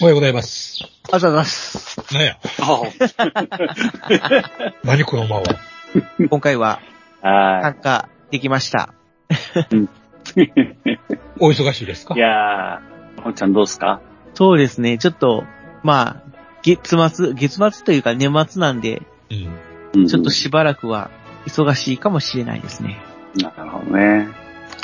おはようございます。あざざす。なんや？あ何この間は？今回はは参加できました。い。お忙しいですか？いやー、ほっちゃんどうすか？そうですね、ちょっと、まあ、月末、月末というか年末なんで、うん。ちょっとしばらくは忙しいかもしれないですね。なるほどね。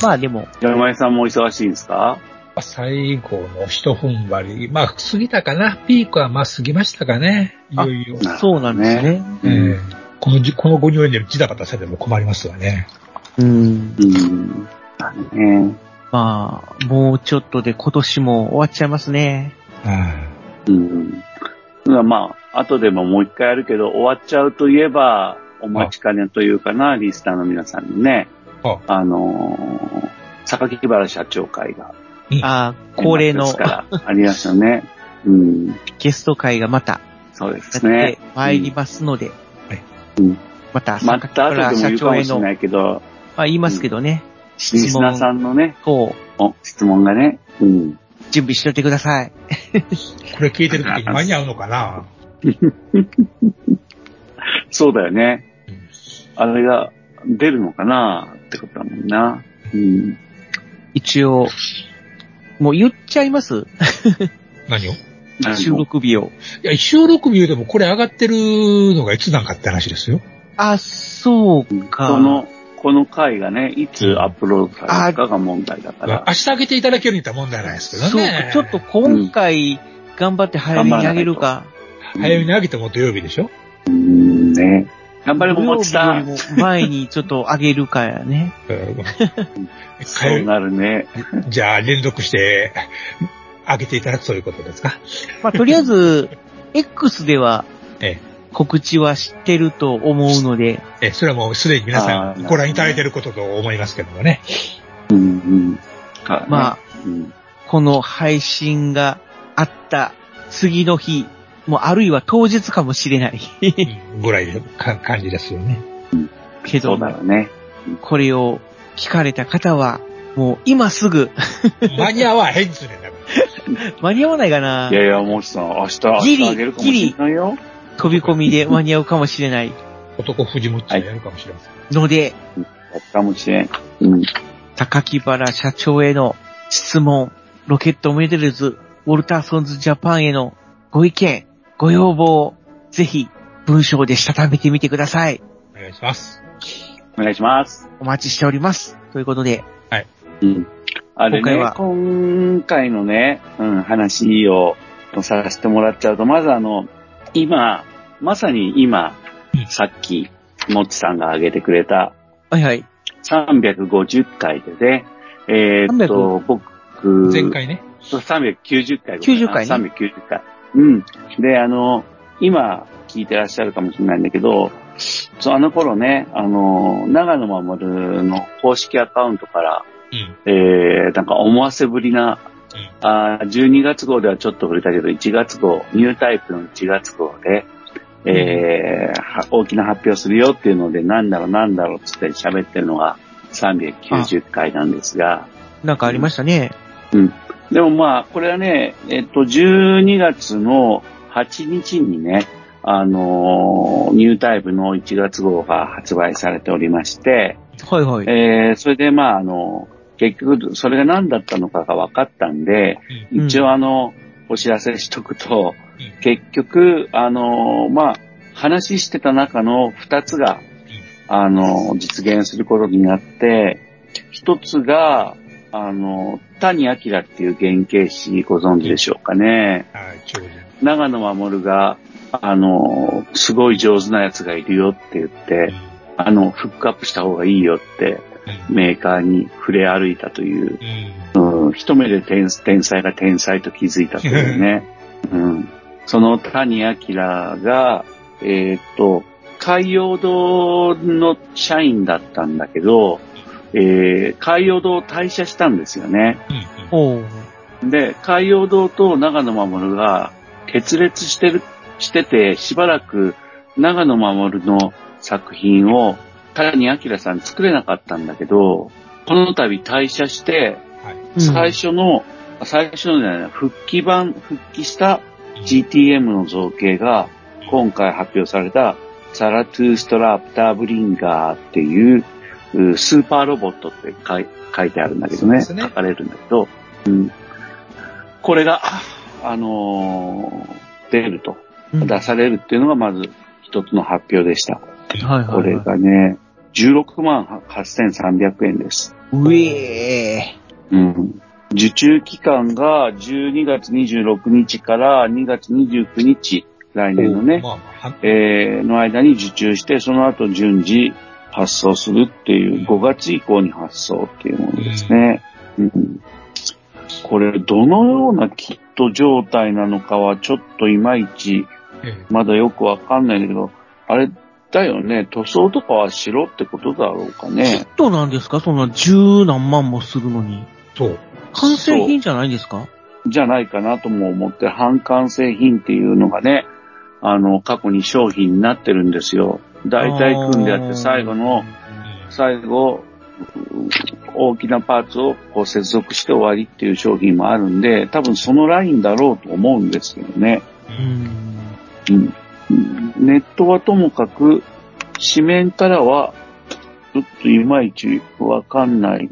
まあでも、山井さんも忙しいんですか？最後の一踏ん張り。まあ、過ぎたかな。ピークはまあ過ぎましたかね。いよいよ。そうなんですね。ええこのじ、このご入園でジタバタされても困りますわね。うん。うん。だね。まあ、もうちょっとで今年も終わっちゃいますね。あうん。だからまあ、後でももう一回やるけど、終わっちゃうといえば、お待ちかねというかな、リスターの皆さんにね、ああのー、榊原社長会が、ああ、恒例の。ありますよね。うん。ゲスト会がまた。そうですね。参りますので、うん。また、また後でも言社うかもしれ長への、まないけど、あ言いますけどね、リ質スナーさ問んのね、等、お質問がね、うん。準備しといてください。これ聞いてる時に間に合うのかな？そうだよね。うん。あれが出るのかな？ってことだもんな。うん。一応、もう言っちゃいます？何を？い収録日を。や、収録日でもこれ上がってるのがいつなんかって話ですよ。あ、そうか。この、この回がね、いつアップロードされるかが問題だから。明日上げていただけるんだったら問題ないですけどそう。ちょっと今回、頑張って早めに上げるか。早めに上げても土曜日でしょ？うんね。頑張れももちさん。前にちょっと上げるかやね。う んそうなるね。じゃあ、連続して、上げていただくそういうことですか？まあ、とりあえず、X ではえ告知は知ってると思うので、え、それはもうすでに皆さんご覧いただいていることと思いますけどもね。うんうん。あまあ、うんこの配信があった次の日、もうあるいは当日かもしれない。うんぐらいのか感じですよね。けどそうだ、ろうね。これを聞かれた方は、もう今すぐ、間に合わへんつね 間に合わないかないやいや、もちさん、明日、明ギリ日あげるかもしれないよ。飛び込みで間に合うかもしれないら。男藤むっちゃやるかもしれません。ので、やったかもしれん。うん。高木原社長への質問、ロケットメデルズ、ウォルターソンズジャパンへのご意見、ご要望、ぜひ文章でしたためてみてください。お願いします。お願いします。お待ちしております。ということで、うん。あれね今回は、今回のね、うん、話をさせてもらっちゃうと、まずあの、今、まさに今うん、さっき、もっちさんが挙げてくれたはいはい。350回でね、えーっと、僕、前回ね。390回。90回ね390回。うん。で、あの、今聞いてらっしゃるかもしれないんだけど、そうあの頃ね、あの、長野守の公式アカウントから、うん。えー、なんか思わせぶりな、うんあー12月号ではちょっと触れたけど、1月号、ニュータイプの1月号で、えーは大きな発表するよっていうので、なんだろうなんだろうっつって喋ってるのが390回なんですが、なんかありましたね。でもまあ、これはね、えっと、12月の8日にね、あのーニュータイプの1月号が発売されておりまして、はいはい。えー、それでまあ、あの、結局、それが何だったのかが分かったんで、うん。一応あの、お知らせしとくと、うん。結局、あの、まあ、話してた中の二つが、あの、実現することになって、一つが、あの、谷明っていう原型師ご存知でしょうかね。はい、長野守が、あの、すごい上手なやつがいるよって言って、あの、フックアップした方がいいよって、メーカーに触れ歩いたという、うん。うん、一目で天天才が天才と気づいたというね。うん、その谷明が、えーっと、海洋堂の社員だったんだけど、えー海洋堂を退社したんですよね。うん。で、海洋堂と長野守が決裂してる、してて、しばらく長野守の作品を谷明さん作れなかったんだけど、この度退社して、はい。うん最初の、最初のじゃない、復帰版、復帰した GTM の造形が今回発表されたサラトゥーストラプターブリンガーっていううスーパーロボットって書い書いてあるんだけどね。ね書かれるんだけど、うん、これが、あのー出ると、うん出されるっていうのがまず一つの発表でした。はいこれはいはがね、16万8300円です。い。うえうん。受注期間が12月26日から2月29日、来年のね、まあえーの間に受注して、その後順次発送するっていう、5月以降に発送っていうものですね。うん、これ、どのようなキット状態なのかは、ちょっといまいち、ええまだよくわかんないんだけど、あれだよね、塗装とかは白ってことだろうかキッね。トなんですか？そんな十何万もするのに。そう。完成品じゃないんですか？じゃないかなとも思って、半完成品っていうのがね、あの、過去に商品になってるんですよ。大体組んでやって最後の、最後、大きなパーツをこう接続して終わりっていう商品もあるんで、多分そのラインだろうと思うんですけどね。うん。うんネットはともかく、紙面からは、ちょっといまいちわかんない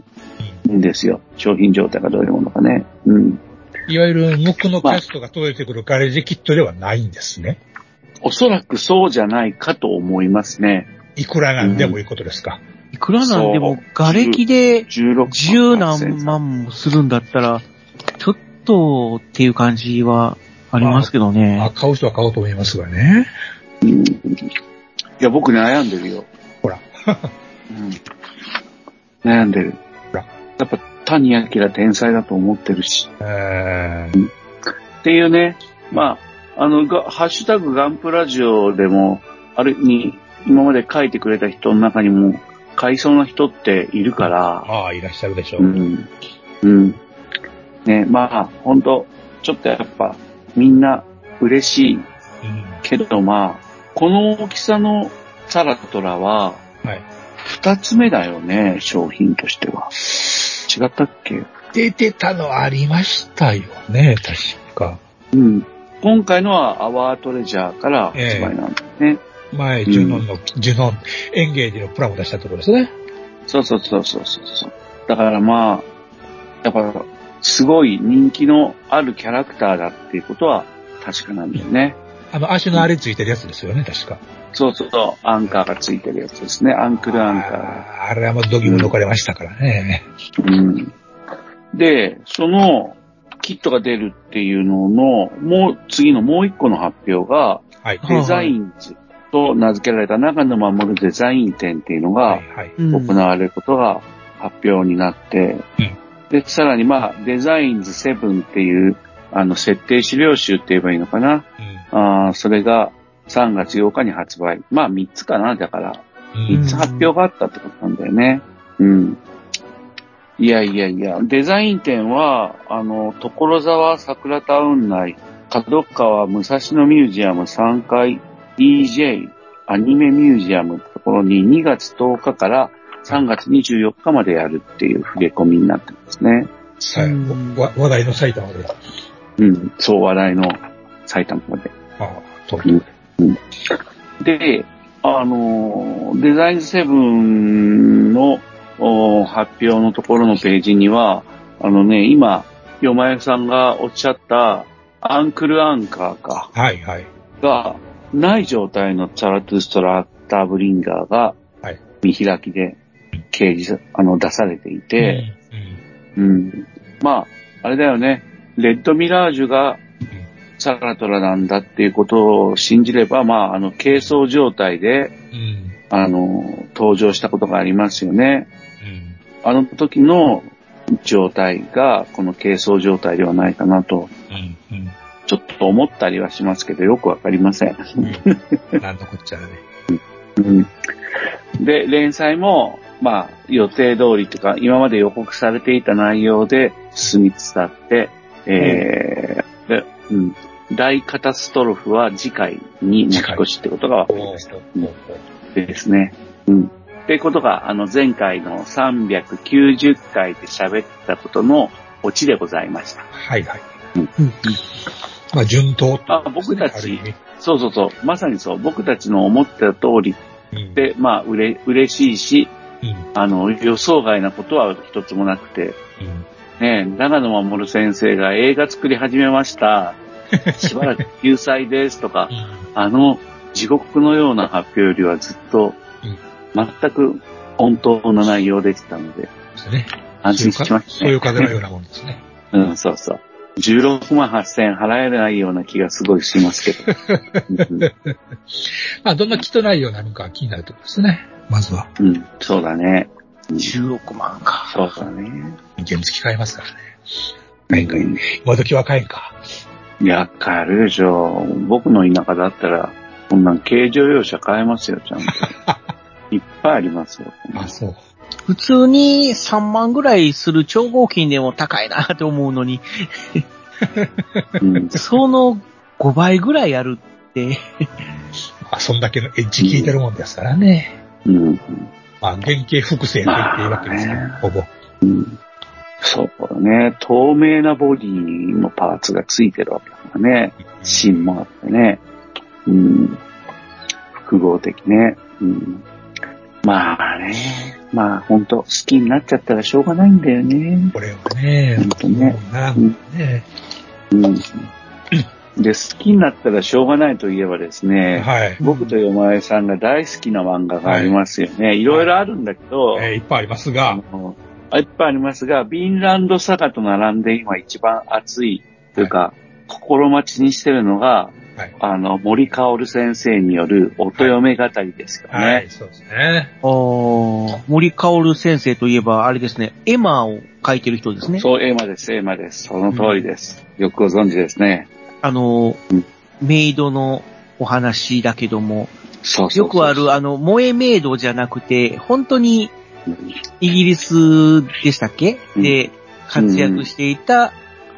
んですよ。商品状態がどういうものかね。うん。いわゆる無垢のキャストが届いてくるガレージキットではないんですね。おそらくそうじゃないかと思いますね。いくらなんでもいうことですか。いくらなんでも瓦礫で16十何万もするんだったら、ちょっとっていう感じはありますけどあね。買う人は買おうと思いますがね。うんいや、僕悩んでるよ。ほら。うん、悩んでる。ほらやっぱ谷明天才だと思ってるし。えーっていうね、まあ、あの、がハッシュタグガンプラジオでも、あれに、今まで書いてくれた人の中にも、買いそうな人っているから、ああ、いらっしゃるでしょう。うん。うん。ね、まあ、ほんと、ちょっとやっぱ、みんな嬉しいうんけど、まあ、この大きさのサラトラは、はい。二つ目だよね、商品としては。違ったっけ？出てたのありましたよね、確か。うん。今回のはアワートレジャーから発売なんだね。前、ジュノンの、ジュノン、エンゲージのプラモ出したところですね。そうそうそうそうそう。だからまあ、やっぱ、すごい人気のあるキャラクターだっていうことは確かなんだよね。あの、足のあれついてるやつですよね、確か。そうそうそう、アンカーがついてるやつですね。アンクルアンカー。あーあれはもうドギム残れましたからね。うん。で、そのキットが出るっていうのの、もう、次のもう一個の発表が、はい。はいデザインズと名付けられた長野守デザイン展っていうのが行われることが発表になって、うんで、さらにまあ、デザインズ7っていう、あの、設定資料集って言えばいいのかな？あーそれが3月8日に発売。まあ、3つかな、だから。うん。3つ発表があったってことなんだよね。うん。いやいやいや、デザイン展は、あの、所沢桜タウン内、角川武蔵野ミュージアム3階 DJ アニメミュージアムってところに2月10日から3月24日までやるっていう触れ込みになってますね。はい。わ話題の埼玉で。うん、そう話題の埼玉まで。ああ、そううんで、あの、デザインズセブンのお発表のところのページには、あのね、今、よまやさんがおっしゃったアンクルアンカーか、はい、はい。がない状態のチャラトゥストラクターブリンガーがはい見開きで掲示、あの、出されていて、うん、うん。まあ、あれだよね、レッドミラージュがサラトラなんだっていうことを信じれば、まあ、あの、軽装状態で、うん。あの、登場したことがありますよね。うん。あの時の状態が、この軽装状態ではないかなと、うん。うん。ちょっと思ったりはしますけど、よくわかりません。うん。なんのこっちゃね。うんで、連載も、まあ、予定通りというか、今まで予告されていた内容で進みつつあって、えーでうん、大カタストロフは次回に持ち越しってことが分かりました。うんですね。うん。ってことが、あの、前回の390回で喋ったことのオチでございました。はいはい。うん。まあ、順当あ僕たちそうそうそう。まさにそう。僕たちの思ってた通りうん。で、まあ、うれ、嬉しいし、うん。あの、予想外なことは一つもなくて、うん。ねえ、長野守先生が映画作り始めました。しばらく救済ですとか、あの、地獄のような発表よりはずっとうん、全く本当な内容でしたので、ですね。安心しましたね。そういう風のようなもんですね。うん、そうそう。16万8000払えないような気がすごいしますけど。う んまあ、どんな気とないようなのか気になるところですね。まずは。うん、そうだね。うん16万か。そうだね。原付買えますからね。買えんかい。今時は買えんか。いや、買えるでしょ。僕の田舎だったら、こんなん軽乗用車買えますよ、ちゃんと。いっぱいありますよ。あ、そう。普通に3万ぐらいする超合金でも高いなって思うのに、うん、その5倍ぐらいあるって、まあ、そんだけのエッジ効いてるもんですからね。うん、まあ、原型複製と言っていいわけですから、まあねほぼ。うん。そうだね。透明なボディのパーツがついてるわけだからね。芯もあってね。うん。複合的ね。うん。まあね。まあ本当好きになっちゃったらしょうがないんだよね。これはね、本当ねね。うん。で、好きになったらしょうがないといえばですね、はい。僕とよまえさんが大好きな漫画がありますよね。い、ろいろあるんだけど、えーいっぱいありますあが、のいっぱいありますが、ビンランドサガと並んで今一番熱いというか、心待ちにしてるのが、はい。あの、森かおる先生による音嫁語りですよね。はい、そうですね。あー森かおる先生といえば、あれですね、エマを書いてる人ですね。そう、エマです、エマです。その通りです。よくご存知ですね。あのうん、メイドのお話だけども、そうそうそうよくある、あの、萌えメイドじゃなくて、本当にうんイギリスでしたっけ、うんで、活躍していた、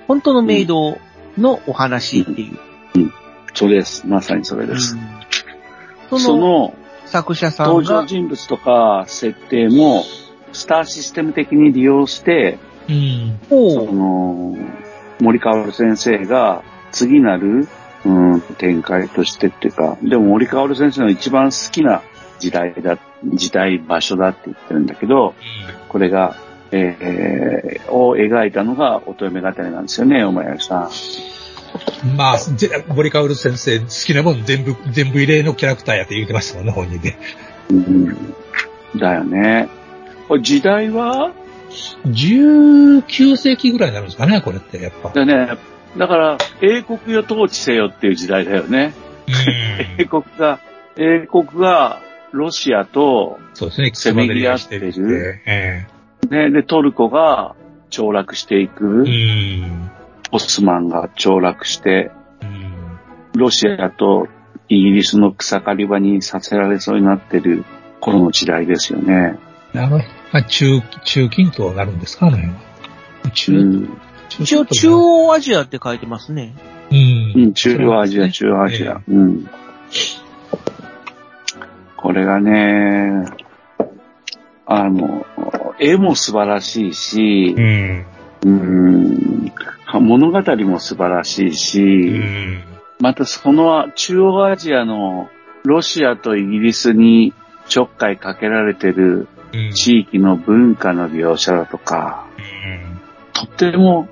本当のメイドのお話っていう。そうです。まさにそれです。うんそのその作者さん登場が、人物とか設定も、スターシステム的に利用して、うん。その、森川先生が次なる、うん、展開としてっていうか、でも森川先生の一番好きな時代だ、時代、場所だって言ってるんだけど、これが、えー、を描いたのが乙女語りなんですよね、お前さん。まあ、ぜ森川る先生、好きなもん全部、全部入れのキャラクターやって言ってましたもんね、本人で。うん、だよね。これ時代は？19世紀ぐらいになるんですかね、これって、やっぱ。だね、だから、英国よ統治せよっていう時代だよね。うん英国が、英国がロシアと、そうですね、せめぎ合ってるつばぜり合いしてえね、で、トルコが凋落していくえ、うん。オスマンが凋落して、うん。ロシアとイギリスの草刈り場にさせられそうになってる頃の時代ですよね。あの、まあ、中、中近東になるんですか、あの辺は。中、うん。一応中央アジアって書いてますね。うん。うん、中央アジア、中央アジア。うん。これがね、あの、絵も素晴らしいしう、ん。うん、物語も素晴らしいし、うん。またその中央アジアのロシアとイギリスにちょっかいかけられてるうん。地域の文化の描写だとか、うん。とっても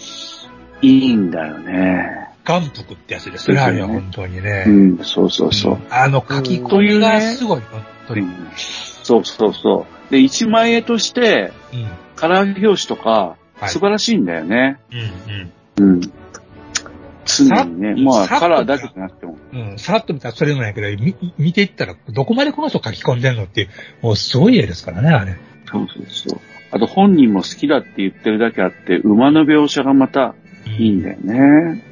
いいんだよね。元服ってやつですね、あれは本当にね。うん、そうそうそう。あの書き込みがすごい、本当に。うんそうそうそう。で、一枚絵として、うん。カラー表紙とか、はい素晴らしいんだよね。うん。うん。うん。常にね、まあ、カラーだけじゃなくても。うん、さらっと見たらそれぐらいやけど、み見ていったら、どこまでこの人書き込んでんのっていう、もうすごい絵ですからね、あれ。そうそうそう。あと本人も好きだって言ってるだけあって、馬の描写がまたいいんだよね。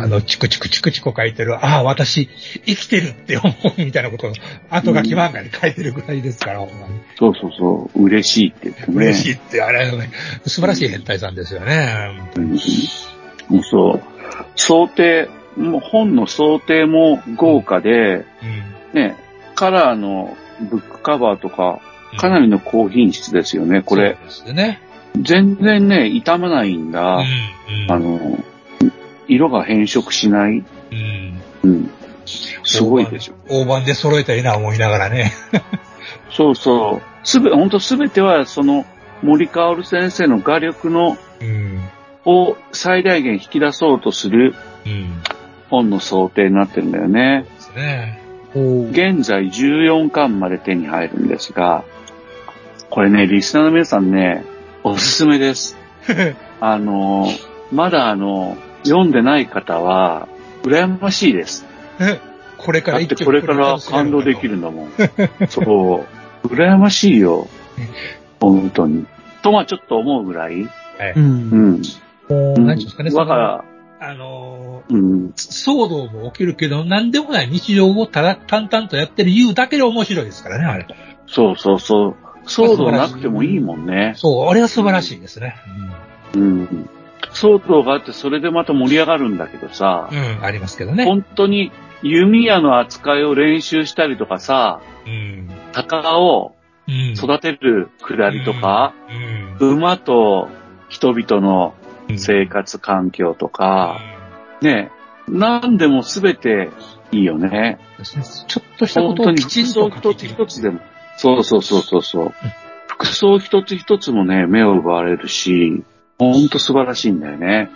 あの、チクチクチクチク書いてる、ああ、私、生きてるって思うみたいなことを、後書き漫画に書いてるぐらいですから、ほんまに。そうそうそう。嬉しいって言ってね。嬉しいって、あれね、素晴らしい変態さんですよね。うんもうそう。想定、もう本の想定も豪華で、うん。ね、カラーのブックカバーとか、かなりの高品質ですよね、これ。そうですね。全然ね、傷まないんだ。うん。うんあの、色が変色しない。うん。うん。すごいでしょ。大判で揃えたいな思いながらね。そうそう。すべ、ほんとすべては、その、森かおる先生の画力の、うん。を最大限引き出そうとするうん。本の想定になってるんだよね。ですね。現在14巻まで手に入るんですが、これね、リスナーの皆さんね、おすすめです。あの、まだあの、読んでない方は、羨ましいです。これかだってこれから感動できるんだもん。そう。羨ましいよ。本当に。とはちょっと思うぐらい。はい。うん。うん。もう、何ていうんですかね、だから、あのうん。ー、騒動も起きるけど、何でもない日常をただ淡々とやってる言うだけで面白いですからね、あれ。そうそうそう。騒動なくてもいいもんね。そう、あれは素晴らしいですね。うん。騒動があって、それでまた盛り上がるんだけどさう、ん。うん、ありますけどね。本当に弓矢の扱いを練習したりとかさ、うん。鷹をうん。育てるくだりとか、うん。馬と人々のうん。生活環境とか、ね、何でもすべていいよね。ちょっとしたこと本当にをきちんと書き一つでも。そうそうそうそうそう。服装一つ一つもね、目を奪われるし、ほんと素晴らしいんだよね。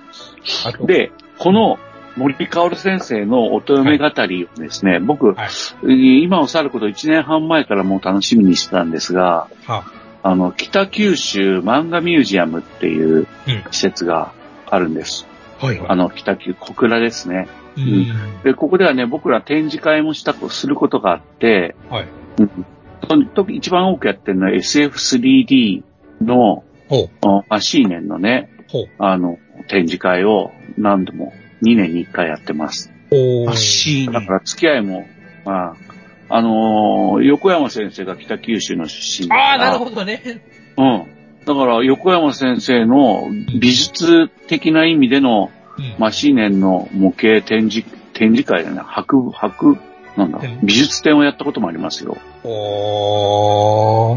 あと、で、この森かおる先生の乙女語りをですね、僕、はい。今を去ること1年半前からもう楽しみにしてたんですが、はあの、北九州漫画ミュージアムっていううん施設があるんです。はいはい。あの、北九、小倉ですね。うん。で、ここではね、僕ら展示会もした、することがあって、はい。うん一番多くやってるのは SF3D のほう。あマシーネンのね、ほう。あの、展示会を何度も2年に1回やってます。おーマシーネだから付き合いも、まあ、あのー横山先生が北九州の出身だからああ、なるほどね。うん。だから、横山先生の美術的な意味でのうんマシーネンの模型展示、展示会だね。博、博、なんだ展、美術展をやったこともありますよ。お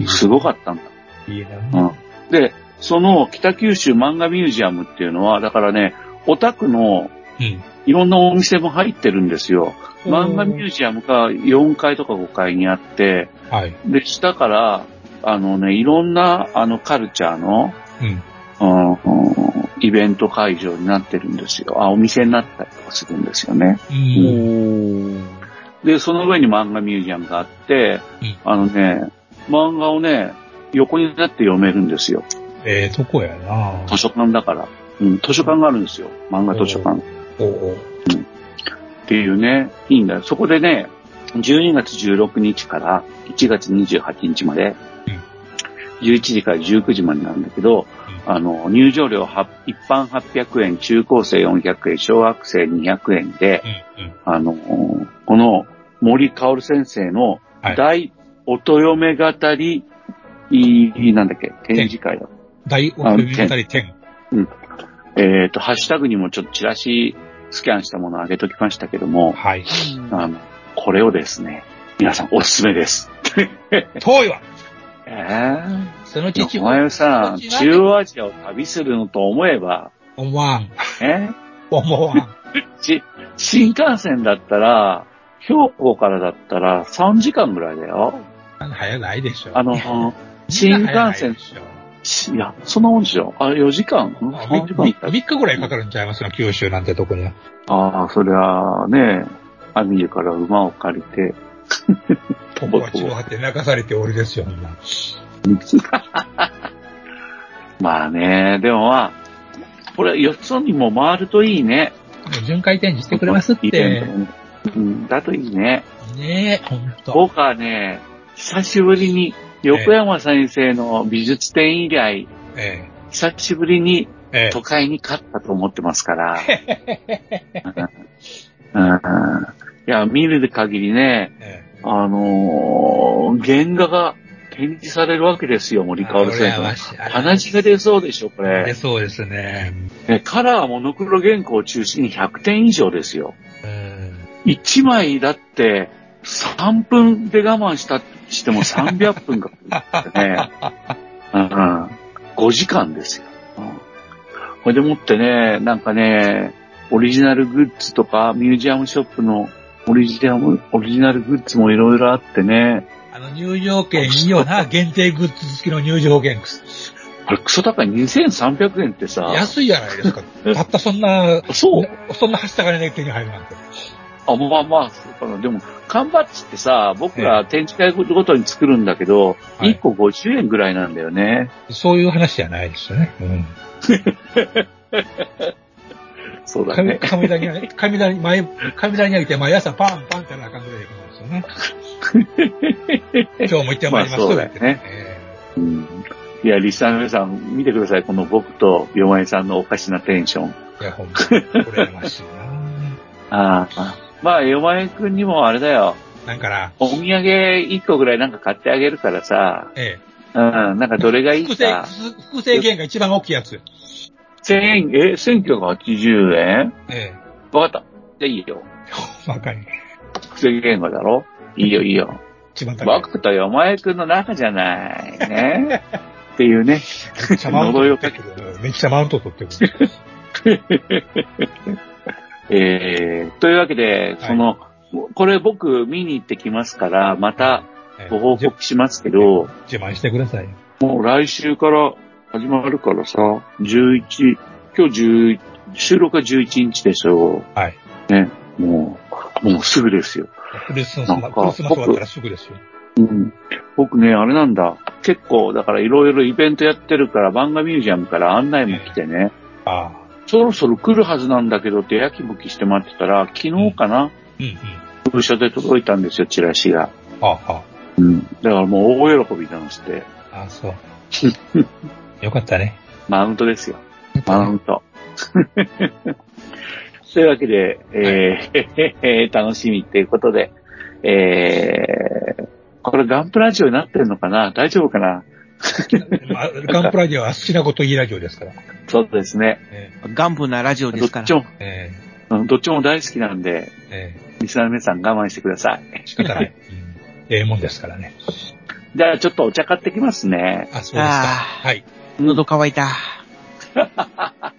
ー。すごかったんだ。いいな。うん。で、その北九州漫画ミュージアムっていうのは、だからね、オタクのうん。いろんなお店も入ってるんですよ。漫画ミュージアムが4階とか5階にあって、はい。で、下から、あのね、いろんな、あの、カルチャーの、うん。うんイベント会場になってるんですよ。あ、お店になったりとかするんですよね。う。うんん。で、その上に漫画ミュージアムがあって、うんあのね、漫画をね、横になって読めるんですよ。ええとこやな図書館だから。うん、図書館があるんですよ。漫画図書館。っおおていうね、いいんだよ。そこでね、12月16日から1月28日まで、11時から19時までなんだけど、あの、入場料は一般800円、中高生400円、小学生200円で、うん。うん。あの、この森かおる先生のはい大乙女語り、いなんだっけ、展示会だ。大奥物語展。えっ、と、ハッシュタグにもちょっとチラシスキャンしたものを上げときましたけども、はい。あの、これをですね、皆さんおすすめです。遠いわ えそのうちお方、前さ、中央アジアを旅するのと思えば、思わん。え？思わん。ち、新幹線だったら、兵庫からだったら3時間ぐらいだよ。早ないでしょ。あの、新幹線、しいや、そんなもんでしょ。あ、4時間 ?3 時間いった3日ぐらいかかるんちゃいますの九州なんてとこには。ああ、そりゃあね、アミルから馬を借りて、ここは血を張って泣かされておるですよ、みんな。まあね、でもまあ、これ、よそにも回るといいね。巡回展示してくれますってうん、だといいね。ねえ、ほんと。僕はね、久しぶりに、横山先生の美術展以来、え久しぶりにえ。ええ都会に勝ったと思ってますから。いや、見る限りね、えあのー原画が展示されるわけですよ、森川先生。鼻血が出そうでしょ、これ。そうですね。ねカラーモノクロ原稿を中心に100点以上ですよ。うん。1枚だって3分で我慢したとしても300分かかるってね。うん、5時間ですよ。うん、これでもってね、なんかね、オリジナルグッズとかミュージアムショップのオリジナル、オリジナルグッズもいろいろあってね、あの、入場券いいよな。限定グッズ付きの入場券。あれクソ高い2300円ってさ、安いじゃないですか。たったそんな、そうそんなはした金で手に入るなんて。あ、まあまあ、そうかな。でも、缶バッジってさ、僕ら展示会ごとに作るんだけど、はい1個50円ぐらいなんだよね。そういう話じゃないですよね。うん。神 そうだね。神田に、神田に、前、神田にあげて毎朝パンパンってなあかんぐらいいいんですよね。今日も行ってまいりますまあそうだよねえうんいや、リスナーの皆さん、見てください。この僕とヨマエさんのおかしなテンション。えいや、ほんま、羨ましいああ。まあ、ヨマエくんにもあれだよ。な。なんかな、お土産1個ぐらいなんか買ってあげるからさ。えうん、なんかどれがえ。いい複製か。、複製券が一番大きいやつ。1000円、え、1980円？えわかった。じゃあいいよ。え。わかり。複製言語だろ？いいよ、いいよ。一番高い。僕とヨマエくんの中じゃない。ね。っていうね。めっちゃマウント取ってくる。めっちゃマウント取ってくる。えー、というわけで、その、これ僕見に行ってきますから、またええご報告しますけど、自慢してください。もう来週から始まるからさ、11、今日10、収録が11日でしょはい。ね。もう、もうすぐですよ。クリスマス、クなんかリスマス終わったらすぐですよ。うん。僕ね、あれなんだ。結構、だからいろいろイベントやってるから、漫画ミュージアムから案内も来てね、ああ。そろそろ来るはずなんだけどってやきぶきして待ってたら、昨日かな、うんうん。封書で届いたんですよ、チラシが。ああ、うん。だからもう大喜びなんして、ああ、そう。よかったね。マウントですよ。マウント。というわけで、えー楽しみっていうことで、えー、これガンプラジオになってるのかな？大丈夫かな？ま あガンプラジオは好きなこといいラジオですから。そうですね。えガンプなラジオですからどっち。も、えうんどっちも大好きなんで、ええリスナーの皆さん我慢してください。え仕方ない。うんええもんですからね。じゃあちょっとお茶買ってきますね。あ、そうですか。あはい。喉乾いた。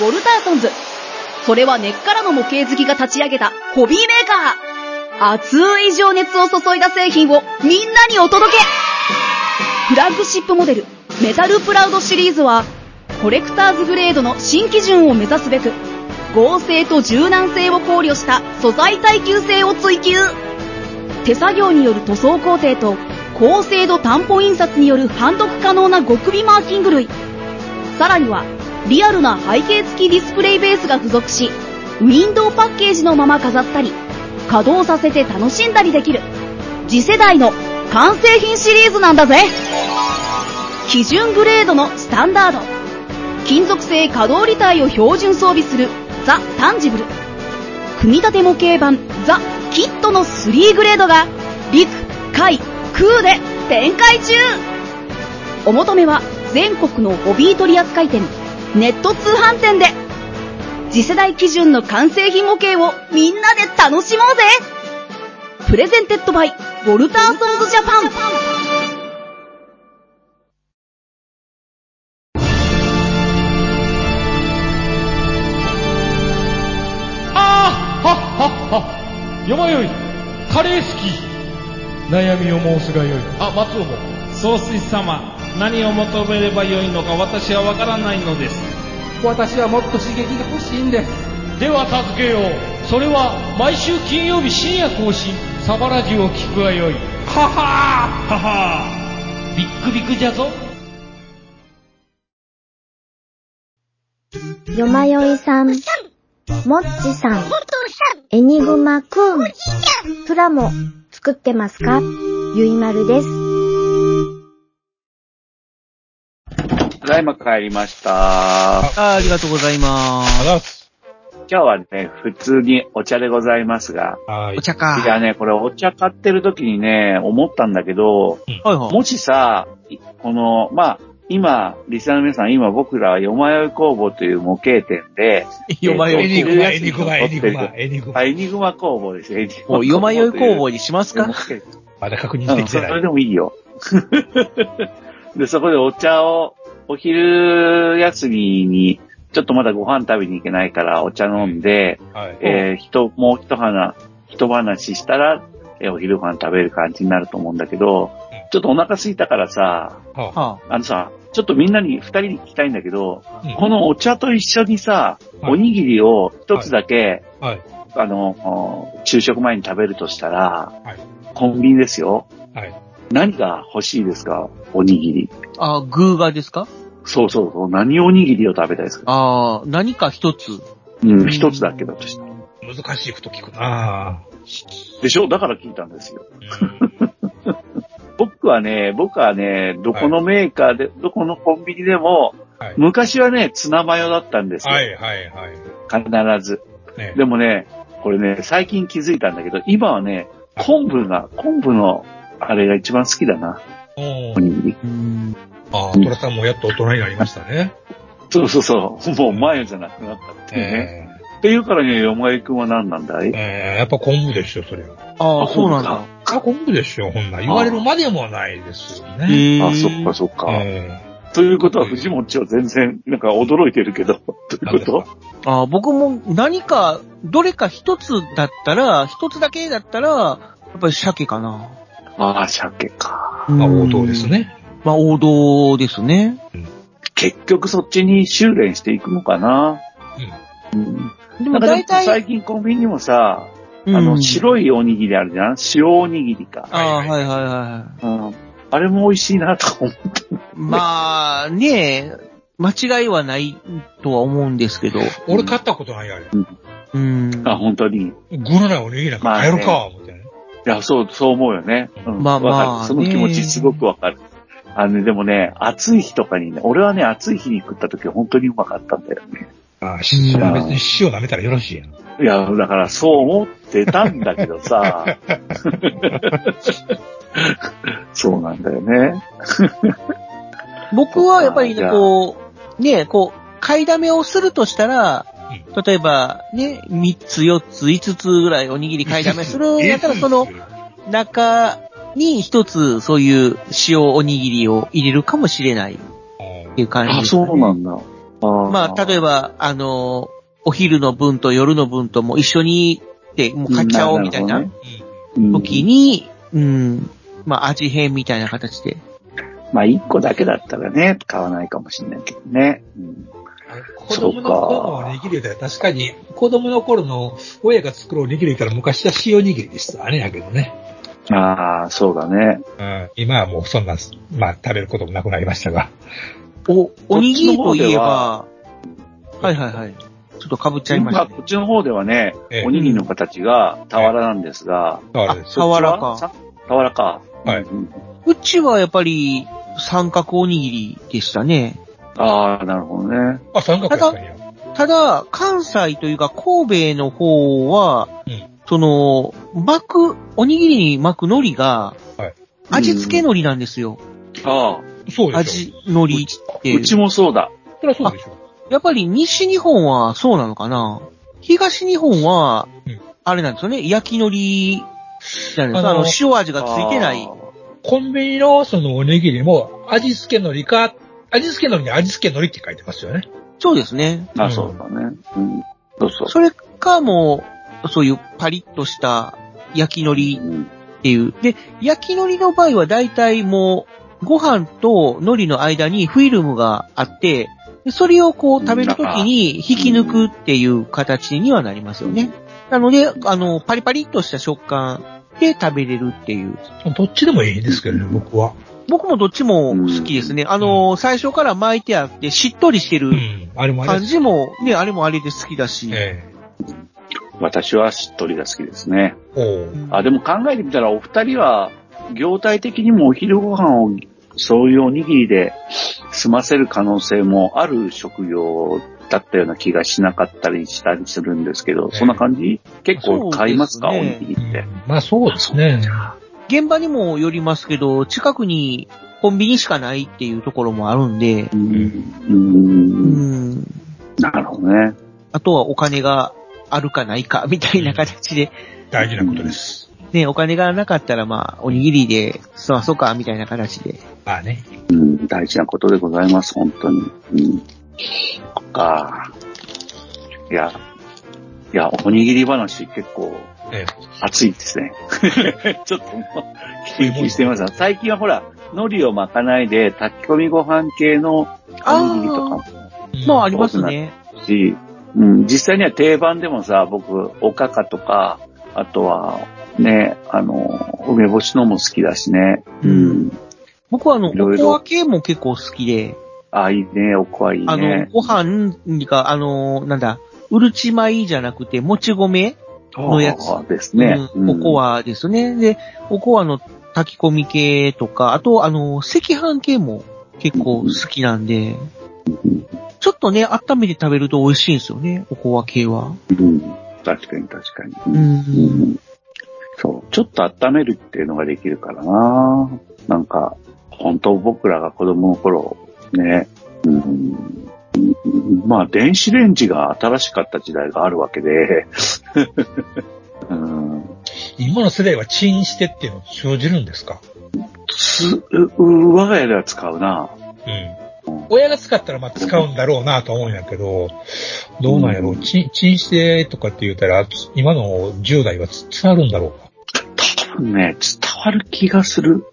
ウォルターソンズ。それは根っからの模型好きが立ち上げたホビーメーカー。熱い情熱を注いだ製品をみんなにお届けフラッグシップモデル、メタルプラウドシリーズは、コレクターズグレードの新基準を目指すべく、合成と柔軟性を考慮した素材耐久性を追求手作業による塗装工程と高精度担保印刷による判読可能な極微マーキング類さらにはリアルな背景付きディスプレイベースが付属しウィンドウパッケージのまま飾ったり稼働させて楽しんだりできる。次世代の完成品シリーズなんだぜ。基準グレードのスタンダード。金属製可動履帯を標準装備するザ・タンジブル。組み立て模型版ザ・キットの3グレードが陸、海、空で展開中。お求めは全国のホビー取扱店ネット通販店で。次世代基準の完成品模型をみんなで楽しもうぜ。 Presented by、ウォルターソンズジャパン。ああはっはっは。よまよい。カレー好き。悩みを申すがよい。あ松尾も。総帥様何を求めればよいのか私はわからないのです。私はもっと刺激が欲しいんです。では助けよう。それは毎週金曜日深夜更新。サバラジを聞くがよい。はは。ーはは。ービックビックじゃぞ。よまよいさん、もっちさん、エニグマくん、プラモ作ってますか？ゆいまるです。ただいま帰りました。あありがとうございまあす。今日はね、普通にお茶でございますが、はいお。茶か。いやね、これお茶買ってる時にね、思ったんだけど、はいはい。もしさ、いこの、まあ、今、リスナーの皆さん、今僕らはよまよい工房という模型店で、よまよいエニグマ、えエニグマ、エニグマ、エニグマあ。エニグマ工房です。エニグマ工房もうよまよい工房ににしますか？まだ確認してうん、それきてない。でもいいよ。で、そこでお茶を、お昼休みに、ちょっとまだご飯食べに行けないからお茶飲んで、はい。えー、人、もう一花、一話したら、えーお昼ご飯食べる感じになると思うんだけど、ちょっとお腹空いたからさ、ははあ。のさ、ちょっとみんなに、二人に聞きたいんだけど、あうん。このお茶と一緒にさ、はい。おにぎりを一つだけ、はい。あの、お昼食前に食べるとしたら、はい。コンビニですよ。はい。何が欲しいですか？おにぎり。あ。あ、グーガですか？そうそうそう。何おにぎりを食べたいですか？ああ、何か一つ。うん、一つだけだとしたら。難しいこと聞くなでしょ？だから聞いたんですよ。ぁ。僕はね、僕はね、どこのメーカーで、どこのコンビニでも、はい昔はね、ツナマヨだったんですよ。はい、はい、はい。必ず。ねでもね、これね、最近気づいたんだけど、今はね、昆布が、昆布の、あれが一番好きだな、おおにぎり。うん。ああ、トラさんもやっと大人になりましたね。そうそうそう。もうマヨじゃなくなったっていうね。えっていうからね、よまゆくんは何なんだい？ー、えー、やっぱ昆布でしょ、それは。ああ、そうなんだ。あ、昆布でしょ、ほんなら言われるまでもないですよね。あ、そっかそっか。えということは、藤本は全然、なんか驚いてるけど、どうー、いうこと？あ僕も何か、どれか一つだったら、一つだけだったら、やっぱり鮭かな。ああ、鮭か。まあ、王道です。ね。まあ王道ですね。結局そっちに修練していくのかな。うん。でもなんかでも大体、最近コンビニにもさ、うんあの、白いおにぎりあるじゃん？塩おにぎりか。ああ、はいはいはうん。あれも美味しいなと思って。い。まあ、ねえ、間違いはないとは思うんですけど。俺買ったことないあれ。うん。あ、本当に。いグルナおにぎりなんか買えるか、思ってね。や、そう、そう思うよね。うん。まあまあその気持ちすごくわかる。あのね、でもね、暑い日とかにね、俺はね、暑い日に食った時は本当にうまかったんだよね。ああ、しそれは別に塩舐めたらよろしいやん。いや、だからそう思ってたんだけどさ。そうなんだよね。僕はやっぱりこう、ねえ、こう、買いだめをするとしたら、例えば、ね、3つ、4つ、5つぐらいおにぎり買いだめするんやったら、その中に一つそういう塩おにぎりを入れるかもしれないっていう感じあ、です、ね。そうなんだ。あまあ、例えば、あの、お昼の分と夜の分とも一緒にって、もう買っちゃおうみたいな時に、うん、まあ、味変みたいな形で。まあ、一個だけだったらね、買わないかもしれないけどね。うん子供の頃のおにぎりだ確かに、子供の頃の親が作るおにぎりから昔は塩おにぎりでした。あれやけどね。ああ、そうだね。うん、今はもうそんな、まあ食べることもなくなりましたが。お、おにぎりといえこば、はいはいはい。ちょっと被っちゃいましたね今こ。っちの方ではねええ、おにぎりの形が俵なんですが。俵か俵か。はいうんうちはやっぱり三角おにぎりでしたね。ああ、なるほどね。あ、三角やったんや。ただ、関西というか神戸の方は、うんその、巻く、おにぎりに巻く海苔がはい、味付け海苔なんですよ。あそうでしょ。味海苔っていうちもそうだ。そりゃそうでしょ。やっぱり西日本はそうなのかな？東日本はうん、あれなんですよね、焼き海苔なんですあのあの、塩味がついてない。コンビニのそのおにぎりも、味付け海苔か、味付け海苔に味付け海苔って書いてますよね。そうですね。あ、そうだね。うん。そうそう。それかもう、そういうパリッとした焼き海苔うんっていう。で、焼き海苔の場合は大体もう、ご飯と海苔の間にフィルムがあって、でそれをこう食べるときに引き抜くっていう形にはなりますよね。なので、あの、パリパリっとした食感で食べれるっていう。どっちでもいいですけどね、僕は。僕もどっちも好きですね。あの、最初から巻いてあってしっとりしてるうん。あれもあれ感。じも、ね、あれもあれで好きだし。え私はしっとりが好きですね。あ、でも考えてみたらお二人は、業態的にもお昼ご飯をそういうおにぎりで済ませる可能性もある職業だったような気がしなかったりしたりするんですけど、ええそんな感じ？結構買いますか、おにぎりって。まあそうですね。現場にもよりますけど、近くにコンビニしかないっていうところもあるんで、うん。う。うんん。なるほどね。あとはお金があるかないかみたいな形で、大事なことです。ね、お金がなかったらまあ、おにぎりで済まそうかみたいな形で。まあね。うん、大事なことでございます、本当に。うん。そっか。いや、いや、おにぎり話結構え熱いですね。ちょっともう、研究してみます最近はほら、海苔を巻かないで炊き込みご飯系のおにぎりとかもえまあ、ありますね。し、うん、実際には定番でもさ、僕、おかかとか、あとは、ね、あの、梅干しのも好きだしね。うん。僕はあの、いろいろおこわ系も結構好きで、あ、いいね、おこわいいあのね、。ご飯が、あの、なんだ、うるち米じゃなくて、もち米？のやつそうですね。うんおこわですね。で、おこわの炊き込み系とか、あと、あの、赤飯系も結構好きなんで、ちょっとね、温めて食べると美味しいんですよね、おこわ系は。うん。確かに確かに。う。うんんそう。ちょっと温めるっていうのができるからななんか、本当僕らが子供の頃、ね、うん、まあ電子レンジが新しかった時代があるわけで、うん、今の世代はチンしてっていうの生じるんですか？つう我が家では使うなうん。親が使ったらまあ使うんだろうなと思うんやけど、どうなんやろう？チン、チンしてとかって言ったら、今の10代は伝わるんだろうか？多分ね、伝わる気がする。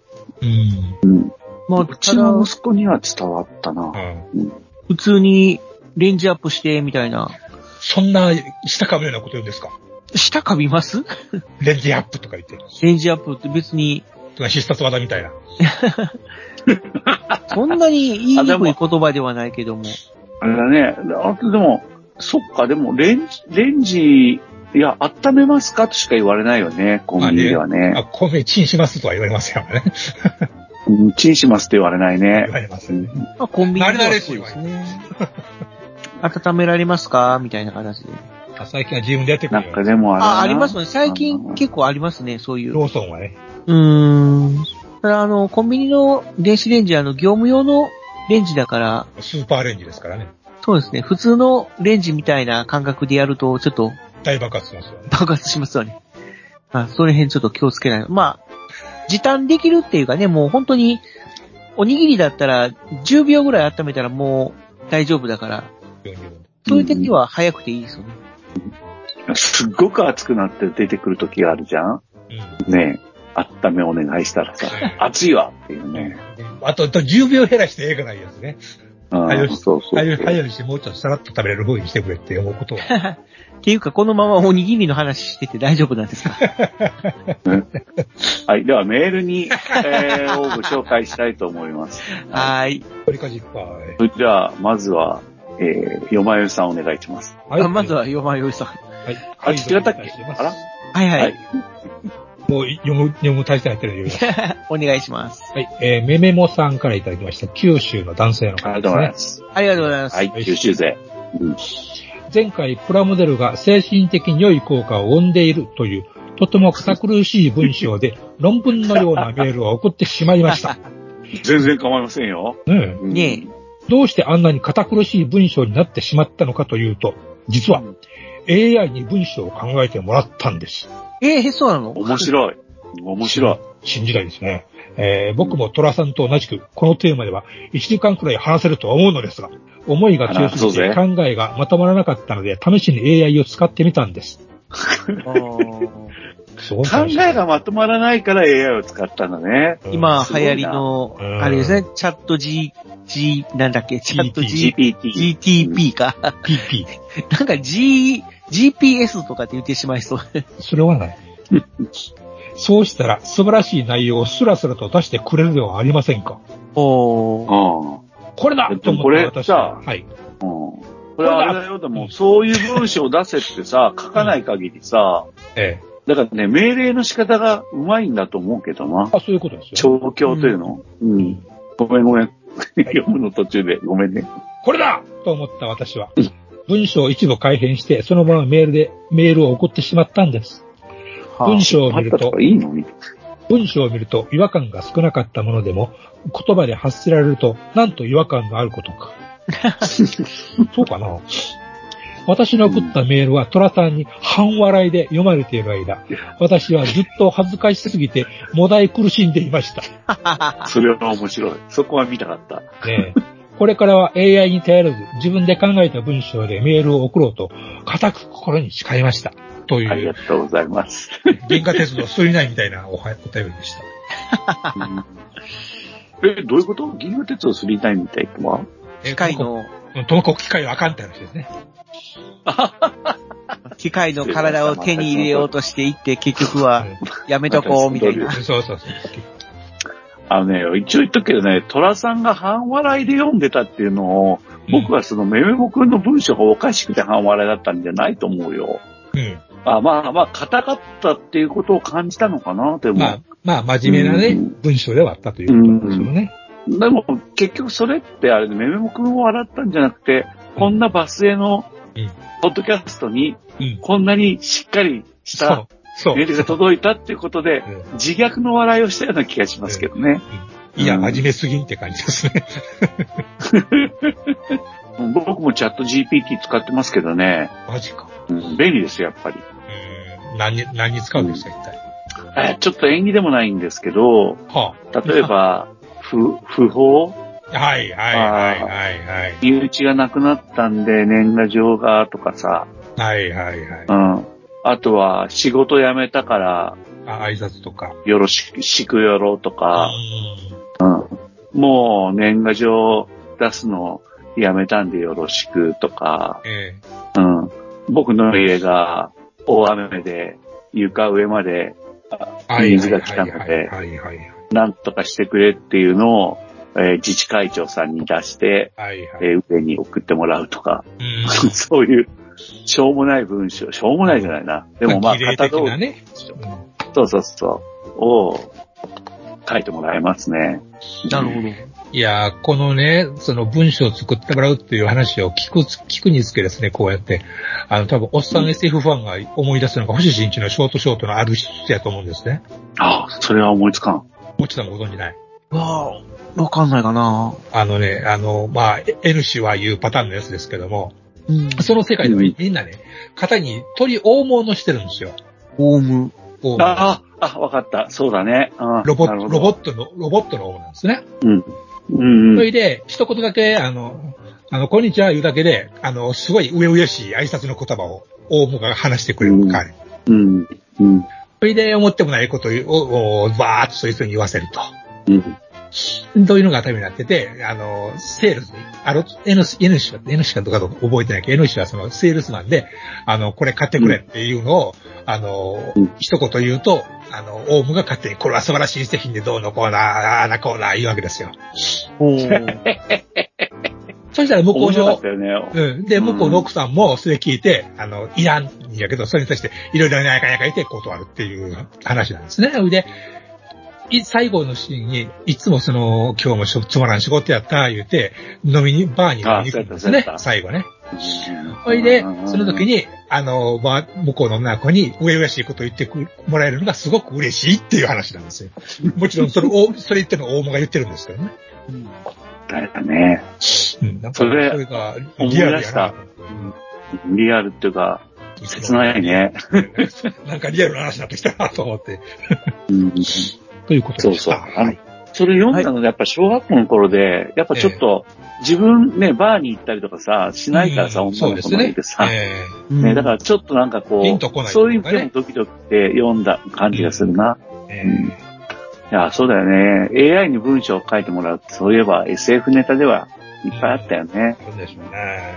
うん。うん。まあ、うちの息子には伝わったな。うん。普通にレンジアップして、みたいな。そんな、したかぶようなこと言うんですか？下かびます？レンジアップとか言って。レンジアップって別に、とか必殺技みたいな。そんなに言いにくい言葉ではないけども。あれだね。あとでも、そっか、でも、レンジ、レンジ、いや、温めますか？としか言われないよね、コンビニではあ、ね。米チンしますとは言われますよね。うんチンしますって言われない言ね。われますね。うんまあ、コンビニで慣れ慣れしいわはそうですね。温められますか？みたいな形で。あ最近は自分でやってくなんるよかでもあれあ、ありますね。最う近ん結構ありますね、そういう。ローソンはね。うーん。ただ、あの、コンビニの電子レンジ、あの、業務用のレンジだから、スーパーレンジですからね。そうですね。普通のレンジみたいな感覚でやると、ちょっと大爆発しますよね。爆発しますよね。あ、その辺ちょっと気をつけない。まあ、時短できるっていうかね、もう本当に、おにぎりだったら、10秒ぐらい温めたらもう大丈夫だから、そういう点では早くていいですよね。すっごく熱くなって出てくる時があるじゃんうん。ねえ、温めお願いしたらさ、熱いわっていうね。あと、あと10秒減らしてええかないやつね。うん早しそうそう。早早いしてもうちょっとさらっと食べれる風にしてくれって思うことは。っていうか、このままおにぎりの話してて大丈夫なんですか？はい。ではメールに、えー、をご紹介したいと思います。はーい。鳥かじっぱい。それでは、まずは、えー、よまよさんお願いします。はいあまずは、よまよいさん。はい。あ、違ったっけ？あら？はいはい。はい。もう読む、読む体制入ってるよ。お願いします。はい。えー、めめもさんからいただきました。九州の男性の方ありがとうございでますす。ありがとうございます。はい、九州勢。うん。ね。前回、プラモデルが精神的に良い効果を生んでいるという、とても堅苦しい文章で 論文のようなメールを送ってしまいました。全然構いませんよ。ねうんねどうしてあんなに堅苦しい文章になってしまったのかというと、実は AI に文章を考えてもらったんです。えー、そうなの？面白い。面白い。新時代ですね。えー僕もトラさんと同じく、このテーマでは1時間くらい話せるとは思うのですが、思いが強すぎて考えがまとまらなかったので、試しに AI を使ってみたんです。考えがまとまらないから AI を使ったんだね。今流行りの、うんあれですね、チャット G、G、なんだっけ、チャット G、GPT。GTP か。PP。なんか G、GPS とかって言ってしまいそう。それはない。そうしたら素晴らしい内容をスラスラと出してくれるではありませんか？おー。うん。これだと思これって私は。さはい。うん。これあれだよ、でも、そういう文章を出せってさ、書かない限りさ、ええ。だからね、命令の仕方がうまいんだと思うけどな。あ、そういうことですよ。調教というのうん。ごめんごめん。読むの途中でごめんね。これだと思った私は、文章を一部改変して、そのままメールで、メールを送ってしまったんです。文章を見ると。文章を見ると違和感が少なかったものでも、言葉で発せられると、なんと違和感があることか。そうかな私の送ったメールはトラさんに半笑いで読まれている間、私はずっと恥ずかしすぎて、もだい苦しんでいました。それは面白い。そこは見たかった。ねえこれからは AI に頼らず、自分で考えた文章でメールを送ろうと、固く心に誓いました。といありがう、とうございます。原価鉄道ストーリーナインみたいなおはお便りでした。え、どういうこと？銀河鉄道39みたいとは？え機械の、ともこ機械はあかんって話ですね。機械の体を手に入れようとしていって、結局は、やめとこう、みたいな。そうそうそう。あのね、一応言っとくけどね、虎さんが半笑いで読んでたっていうのを、僕はそのめめもくんの文章がおかしくて半笑いだったんじゃないと思うよ。うん。あまあまあ、硬かったっていうことを感じたのかな、でも。まあ、まあ、真面目なね、うん文章ではあったということなんですよね。でも、結局それってあれで、めめもくんを笑ったんじゃなくて、こんなバスへのうん、ポッドキャストに、うん。こんなにしっかりした。メールが届いたっていうことで、うん自虐の笑いをしたような気がしますけどね。いや、真面目すぎんって感じですね。僕もチャット GPT 使ってますけどね、マジか。うん便利ですよ、やっぱり。うん。何に、何に使うんですか、一体？えちょっと演技でもないんですけど、は例えば、不、不法？あ。はい、はい、はい、はい、身内が亡くなったんで年賀状がとかさ、はい。はい、はい、はい。うん。あとは、仕事辞めたから、あ挨拶とか。よろしく、しくよろとか、ううん。もう年賀状出すのやめたんでよろしくとか、ん。えうん。僕の家が大雨で床上まで水が来たのはい、で。なんとかしてくれっていうのを、えー自治会長さんに出して、はい、はい。えー上に送ってもらうとか、うん。そういう、しょうもない文章、しょうもないじゃないな。でもまあ、型通り。そうそうそう、を書いてもらえますね。なるほど。いやー、このね、その文章を作ってもらうっていう話を聞く、聞くにつけですね、こうやって。あの、多分、おっさん SF ファンが思い出すのが、星新一のショートショートのある人やと思うんですね。あそれは思いつかん。もちさんもご存知ない？わあ、わかんないかな。あのね、あの、まあ、N 氏は言うパターンのやつですけども、うん。その世界ではうんみんなね、肩に鳥大物してるんですよ。オウム。オウムああ、あ、わかった。そうだね。うんロボット、ロボットの、ロボットのオウムなんですね。うん。うんうん。それで、一言だけ、あの、あの、こんにちは言うだけで、あの、すごい上々しい挨拶の言葉を、オウムが話してくれるうん彼。うん。うん。それで、思ってもないことを、をバーッとそいつに言わせると。うん。どういうのがためになってて、あの、セールスで、あの、N 氏、N 氏は、N 氏かどうかとか覚えてないけど、N 氏はその、セールスマンで、あの、これ買ってくれっていうのを、あのうん、一言言うと、あの、オウムが勝手に、これは素晴らしい製品でどうのこうな、ああなこうな、言うわけですよ。そしたら向こうのね。うん。で、向こうの奥さんもそれ聞いて、あの、いらんんやけど、それに対して、いろいろやかやか言って断るっていう話なんですね。で、い最後のシーンに、いつもその、今日もしょつまらん仕事やった、言うて、飲みに、バーに飲みに行くんですね最後ね。うんほいで、その時、に、あの、まあ、向こうの女の子に、上々しいことを言ってくもらえるのがすごく嬉しいっていう話なんですよ。もちろん、それを、それ言ってるのは大間が言ってるんですけどね。だよね。うん、なんかそれそれがリアルやな。。リアルっていうか、切ないね。なんかリアルな話になってきたなと思って。うんということそうそう。でした。あのそれ読んだのがやっぱ小学校の頃で、やっぱちょっと、自分ね、バーに行ったりとかさ、しないからさ、うん女の子の家でさ。えね、だからちょっとなんかこう、そういう意味でもドキドキで読んだ感じがするな。えうんいや、そうだよね。AI に文章を書いてもらうって、そういえば SF ネタではいっぱいあったよね。そうでしょうね。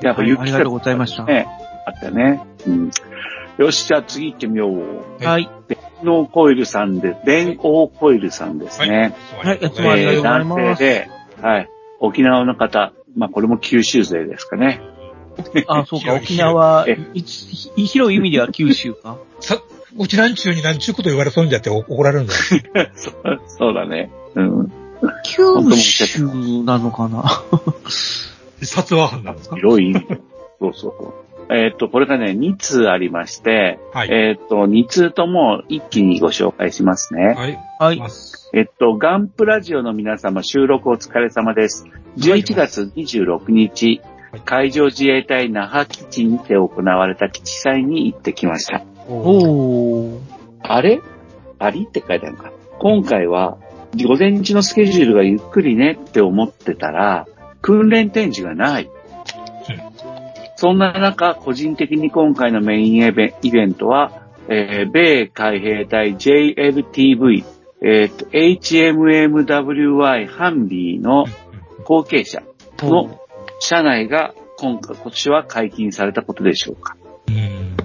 やっぱはい雪かありがとうございました。ね、あったよね。うん。よし、じゃあ次行ってみよう。はい。電脳コイルさんで、電王コイルさんですね。はいいつもありがとうございます男性で、はい。沖縄の方、まあこれも九州勢ですかね。あ、そうか、沖縄広い意味では九州か。さ、うちなんちゅうになんちゅうこと言われそうにだって怒られるんだよ。そうそうだね。うん。九州なのかな殺話犯なんですか？広い意味で。そうそう。えーっと、これがね、2通ありまして、はい。えーっと、2通とも一気にご紹介しますね。はい。はい。えっと、ガンプラジオの皆様、収録お疲れ様です。11月26日、海上自衛隊那覇基地にて行われた基地祭に行ってきました。おー。あれ？あり？って書いてあるのか。今回は、午前中のスケジュールがゆっくりねって思ってたら、訓練展示がない。そんな中、個人的に今回のメインイベイベントは、えー米海兵隊 JLTV、えーと HMMWI ハンビーの後継者の車内が今回、今年は解禁されたことでしょうか。うん。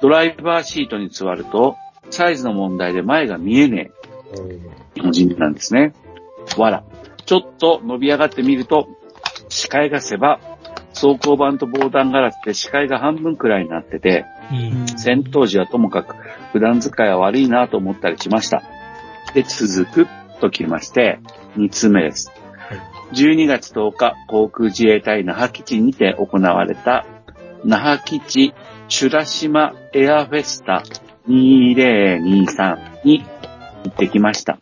ドライバーシートに座ると、サイズの問題で前が見えねえ文字なんですね。わら。ちょっと伸び上がってみると、視界が狭、走行板と防弾ガラスで視界が半分くらいになってて、うん。戦闘時はともかく普段使いは悪いなと思ったりしました。で、続くときまして、2つ目です。12月10日、航空自衛隊那覇基地にて行われた、那覇基地チュラ島エアフェスタ2023に行ってきました。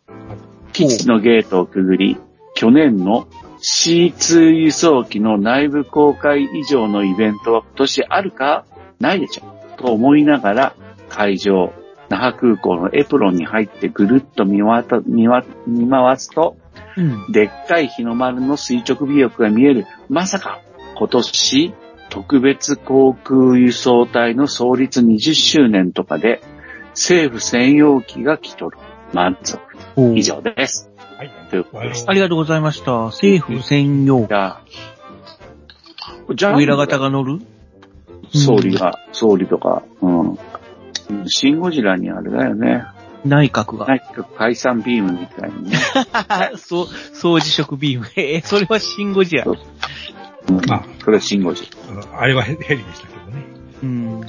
基地のゲートをくぐり、去年の C2 輸送機の内部公開以上のイベントは今年あるか？ないでしょと思いながら会場、那覇空港のエプロンに入ってぐるっと見渡見わ見回すと、うん。でっかい日の丸の垂直尾翼が見える。まさか、今年、特別航空輸送隊の創立20周年とかで、政府専用機が来とる。満足。以上です。はい。ということです。ありがとうございました。政府専用じ。ゃあ、じゃあ、おいら方が乗る？総理が、総理とか、うん。シンゴジラにあれだよね。内閣が。内閣解散ビームみたいにね。そう、掃除色ビーム。えー、それはシンゴジラ。そううん、あそれはシンゴジラ。あれはヘヘリでしたけどね。うん。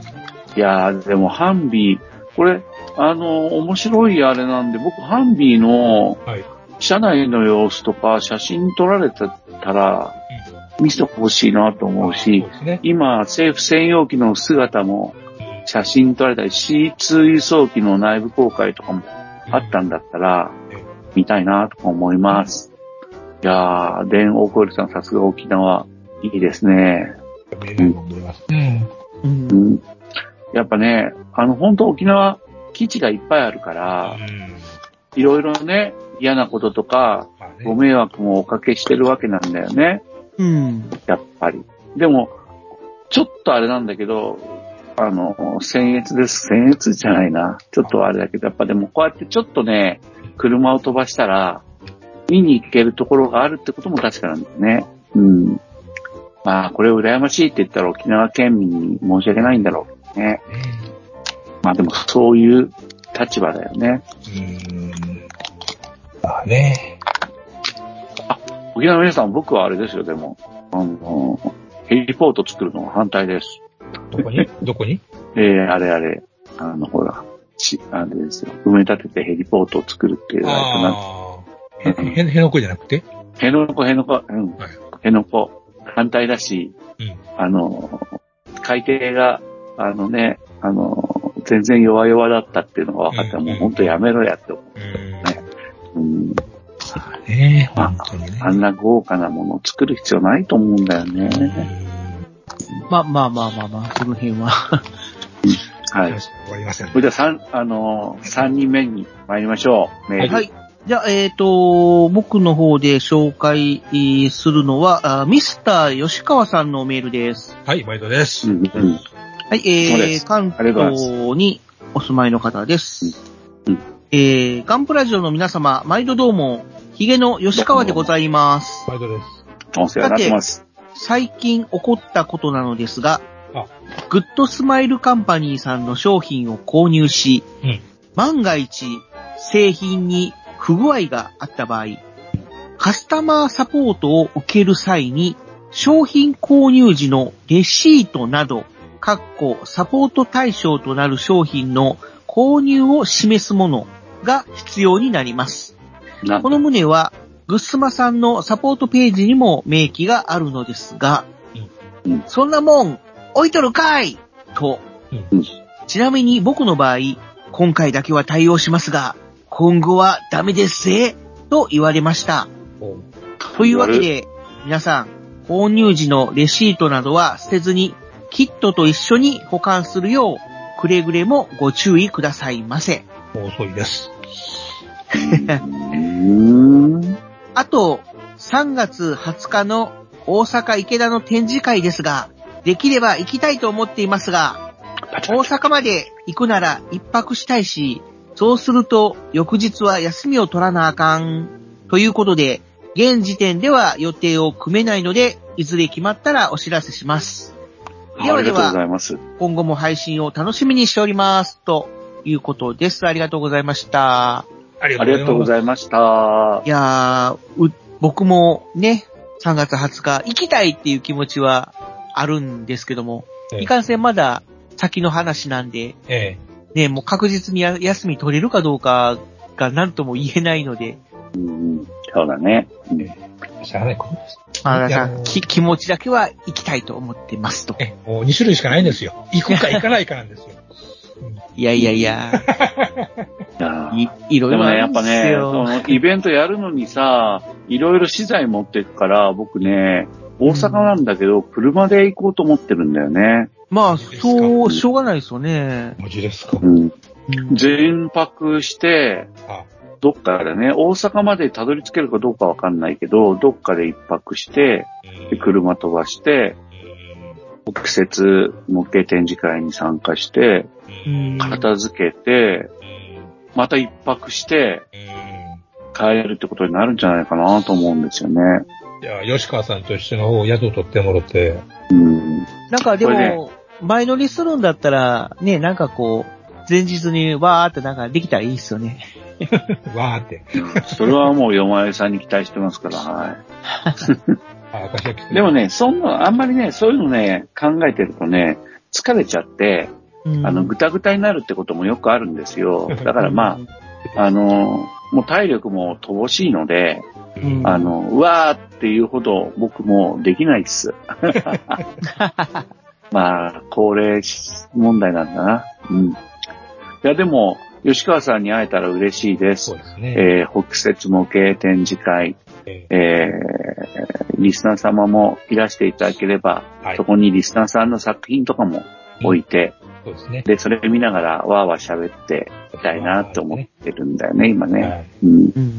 いやー、でもハンビー、これ、あの、面白いあれなんで、僕、ハンビーのはい。車内の様子とか写真撮られてたら、見せてほしいなと思うしそう、ですね。今、政府専用機の姿も写真撮られたり、C2 輸送機の内部公開とかもあったんだったらええ、見たいなとか思います。いやー、電王コイルさん、さすが沖縄、いいですね。うんう。ん。やっぱね、あの、本当沖縄、基地がいっぱいあるから、いろいろね、嫌なこととか、ご迷惑もおかけしてるわけなんだよね。うん。やっぱり。でも、ちょっとあれなんだけど、あの、僭越です。僭越じゃないな。ちょっとあれだけど、やっぱでもこうやってちょっとね、車を飛ばしたら、見に行けるところがあるってことも確かなんですね。うん。まあ、これを羨ましいって言ったら沖縄県民に申し訳ないんだろうね。まあでもそういう立場だよね。うん。まあね。沖縄の皆さん、僕はあれですよ、でも。あの、ヘリポート作るのが反対です。どこに？どこに？えー、あれあれ、あの、ほら、ち、あれですよ。埋め立ててヘリポートを作るっていう、ああ。へ、へ、へのこじゃなくて？へのこ、へのこ、うんはい。へのこ、反対だし、うん。あの、海底が、あのね、あの、全然弱々だったっていうのが分かったら、うんもう本当やめろやってね。あ本当にね。あんな豪華なものを作る必要ないと思うんだよね。まあまあまあまあまあ、その辺は。はい。終わりません。それでは三、あのー、三人目に参りましょう。メール。はい。じゃあ、えっ、と、僕の方で紹介えーするのは、あミスター吉川さんのメールです。はい、毎度です。うんうん。はい、えー、す関東にお住まいの方です。うんえー、ガンプラジオの皆様、毎度どうも、ヒゲの吉川でございます。毎度です。お世話になってます。最近起こったことなのですがあ、グッドスマイルカンパニーさんの商品を購入し、うん万が一製品に不具合があった場合、カスタマーサポートを受ける際に、商品購入時のレシートなど、かっこサポート対象となる商品の購入を示すものが必要になります。なこの旨は、グッスマさんのサポートページにも明記があるのですが、そんなもん、置いとるかい！と、うん。ちなみに僕の場合、今回だけは対応しますが、今後はダメですぜ、と言われました。おというわけで、皆さん、購入時のレシートなどは捨てずに、キットと一緒に保管するよう、くれぐれもご注意くださいませ。遅いです。あと、3月20日の大阪池田の展示会ですが、できれば行きたいと思っていますが、大阪まで行くなら一泊したいし、そうすると翌日は休みを取らなあかん。ということで、現時点では予定を組めないので、いずれ決まったらお知らせします。ではでありがとうござは、います。今後も配信を楽しみにしております。ということです。ありがとうございました。ありがとうございいましたい。やー、う僕もね、3月20日行きたいっていう気持ちはあるんですけども、ええいかんせんまだ先の話なんで、ます。えね、もう確実にや休み取れるかどうかが何とも言えないので、うんうんそうだね。しゃあないことです。まあ、気持ちだけは行きたいと思ってますと。え、もう2種類しかないんですよ。行くか行かないかなんですよ。いやいやいや、いやーい、いろいでもね、やっぱね、イベントやるのにさ、いろいろ資材持っていくから、僕ね、大阪なんだけど、車で行こうと思ってるんだよね。まあ、そう、しょうがないですよね。文字ですかう。ん。うん全泊して、あ、どっかでね、大阪までたどり着けるかどうかわかんないけど、どっかで一泊して、で車飛ばして、北節模型展示会に参加して、うん片付けて、また一泊して、帰るってことになるんじゃないかなと思うんですよね。いや、吉川さんと一緒の方、宿取ってもろて、うん。なんかでも、前乗りするんだったら、ね、なんかこう、前日にわーってなんかできたらいいっすよね。わーって。それはもうよまえさんに期待してますから、はい。てでもね、そんな、あんまりね、そういうのね、考えてるとね、疲れちゃって、うんあの、ぐたぐたになるってこともよくあるんですよ。だからまあ、あの、もう体力も乏しいので、うんあの、うわーっていうほど僕もできないっす。まあ、高齢問題なんだな。うん。いや、でも、吉川さんに会えたら嬉しいです。そうですね。えー、北節模型展示会、ええー、リスナー様もいらしていただければ、はいそこにリスナーさんの作品とかも置いて、そうですね。で、それ見ながらわーわー喋ってみたいなって思ってるんだよね、今ね。はいうん。うん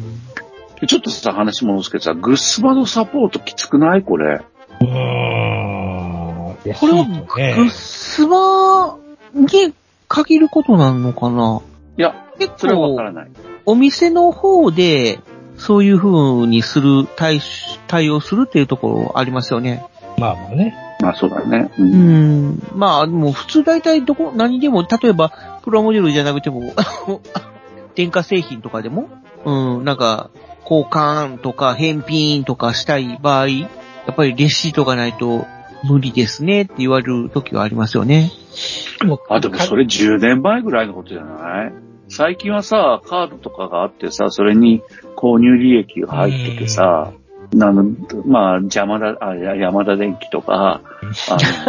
でちょっとさ、話戻すけどさ、グッスバのサポートきつくない？これ。うーん。これは、ねグッスバに限ることなのかな？いや、結それはわ構から、ない。お店の方で、そういう風にする、対し、対応するっていうところありますよね。まあまあね。まあそうだね。う。うんん。まあ、もう普通大体どこ、何でも、例えば、プロモデルじゃなくても、電化製品とかでも、うん、なんか、交換とか返品とかしたい場合、やっぱりレシートがないと無理ですねって言われる時はありますよね。あ、でもそれ10年前ぐらいのことじゃない？最近はさ、カードとかがあってさ、それに購入利益が入っててさ、あの、まあ、邪魔だ、あ、山田電機とか、あの、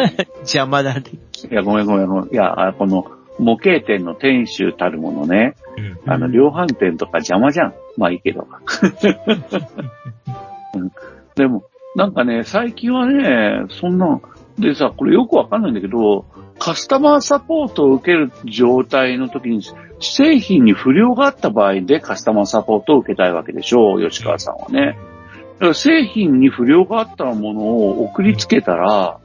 邪魔だね。いや、ごめんごめんごめん。いや、あこの、模型店の店主たるものね、うんあの、量販店とか邪魔じゃん。まあいいけど。でも、なんかね、最近はね、そんな、でさ、これよくわかんないんだけど、カスタマーサポートを受ける状態の時に、製品に不良があった場合でカスタマーサポートを受けたいわけでしょう、吉川さんはね。だから製品に不良があったものを送りつけたら、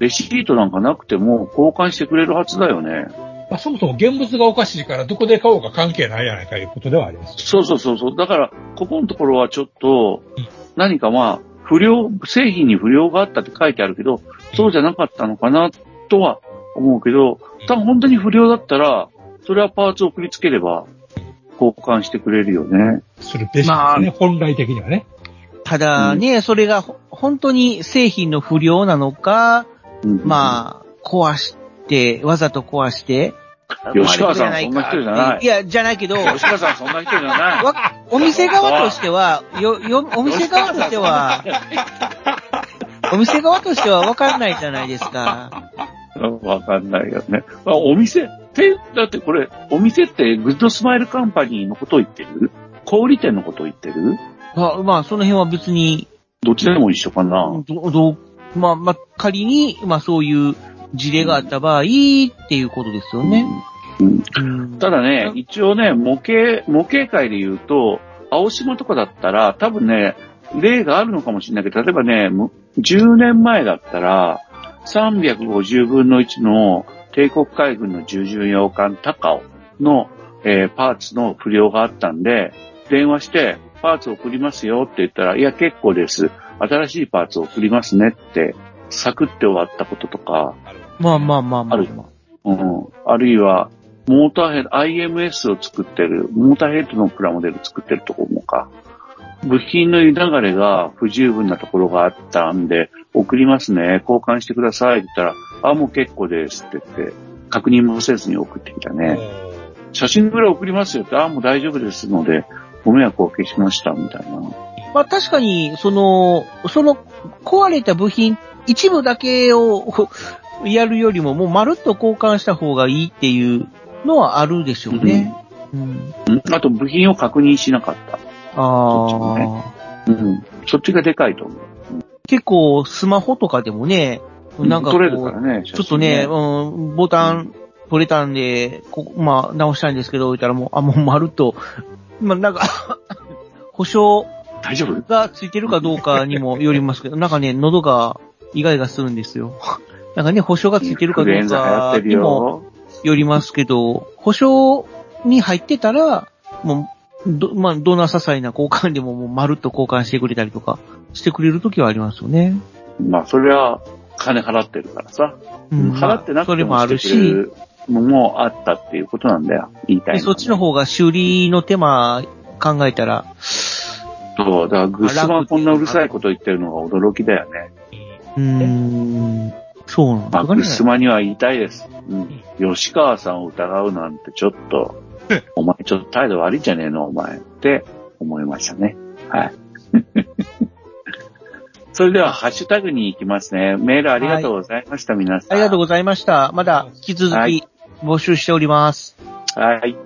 レシートなんかなくても交換してくれるはずだよね。まあ、そもそも現物がおかしいからどこで買おうか関係ないやないかいうことではあります。そうそうそうそう。だから、ここのところはちょっとうん、何かまあ、不良、製品に不良があったって書いてあるけど、そうじゃなかったのかなとは思うけど、多分本当に不良だったら、それはパーツを送りつければ、交換してくれるよね。するべしですね、まあ本来的にはね。ただね、それがほ本当に製品の不良なのか、うん、まあ、壊して、わざと壊して、吉川さんまあそんな人じゃない。いや、じゃないけど、吉川さんそんな人じゃない。わお店側としては、よ、よ、お店側としては、お店側としては分かんないじゃないですか。わかんないよね。まあ、お店って、だってこれ、お店ってグッドスマイルカンパニーのことを言ってる？小売店のことを言ってる？まあ、まあ、その辺は別に、どっちでも一緒かな。ど、どう、まあ、まあ、仮に、まあ、そういう事例があった場合、っていうことですよね。うんうんただね、一応ね、模型、模型界で言うと、青島とかだったら、多分ね、例があるのかもしれないけど、例えばね、む10年前だったら、350分の1の帝国海軍の従順洋艦高尾の、えーパーツの不良があったんで、電話して、パーツ送りますよって言ったら、いや結構です。新しいパーツ送りますねって、サクって終わったこととか、まあまあまあまあ、あるまあ。うん。あるいは、モーターヘッド、IMS を作ってる、モーターヘッドのプラモデル作ってるところもか。部品の流れが不十分なところがあったんで、送りますね、交換してくださいって言ったら、あ、もう結構ですって言って、確認もせずに送ってきたね。写真ぐらい送りますよって、あ、もう大丈夫ですので、ご迷惑をおかけしました、みたいな。まあ確かに、その、その壊れた部品、一部だけをやるよりも、もうまるっと交換した方がいいっていうのはあるでしょうね。うん。うんあと、部品を確認しなかった。あそっちもねあ、うん。そっちがでかいと思う。結構スマホとかでもね、なんかこう、らね、ちょっとね、うん、ボタン取れたんで、こまあ直したいんですけど、言ったらもう、あ、もうまるっと、まあなんか、保証大丈夫？がついてるかどうかにもよりますけど、なんかね、喉がイガイガするんですよ。なんかね、保証がついてるかどうかにもよ。よりますけど、保証に入ってたら、もう、ど、まあ、どんな些細な交換でももうまるっと交換してくれたりとか、してくれるときはありますよね。まあ、それは金払ってるからさ。うん。払ってなくてそれもあるしてくれし、るのもあったっていうことなんだよ。言いたいそっちの方が修理の手間考えたら、そう、だからグッスマこんなうるさいこと言ってるのが驚きだよね。うーん、そうなんまあ、グ。スマには言いたいです。うん。吉川さんを疑うなんてちょっと、お前ちょっと態度悪いんじゃねえのお前って思いましたね。はい。それでは、ハッシュタグに行きますね。メールありがとうございました、皆さん。ありがとうございました。まだ引き続はいき募集しております。はい。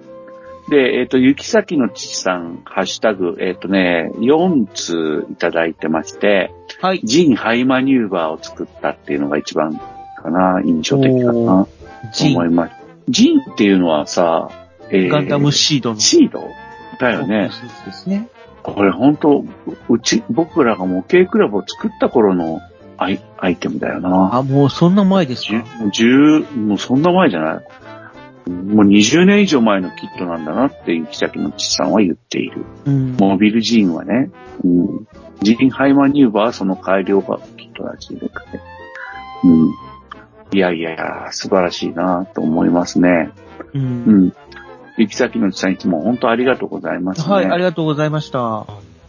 で、えっ、と、行き先の父さん、ハッシュタグ、えっ、とね、4通いただいてまして、はい。ジン・ハイマニューバーを作ったっていうのが一番かな、印象的かな、とジン、思います。ジンっていうのはさ、えーガンダムシードの。シード？だよね。ですね。これ本当うち、僕らが模型クラブを作った頃のアイアイテムだよな。あ、もうそんな前ですか？十、もうそんな前じゃないもう20年以上前のキットなんだなって、行き先の父さんは言っている。うん。モビルジーンはね。うん。ジーンハイマニューバーはその改良がキットらしいで。うん。いやいやいや、素晴らしいなと思いますね。う。うんん。行き先の父さんいつも本当ありがとうございますね。はい、ありがとうございました。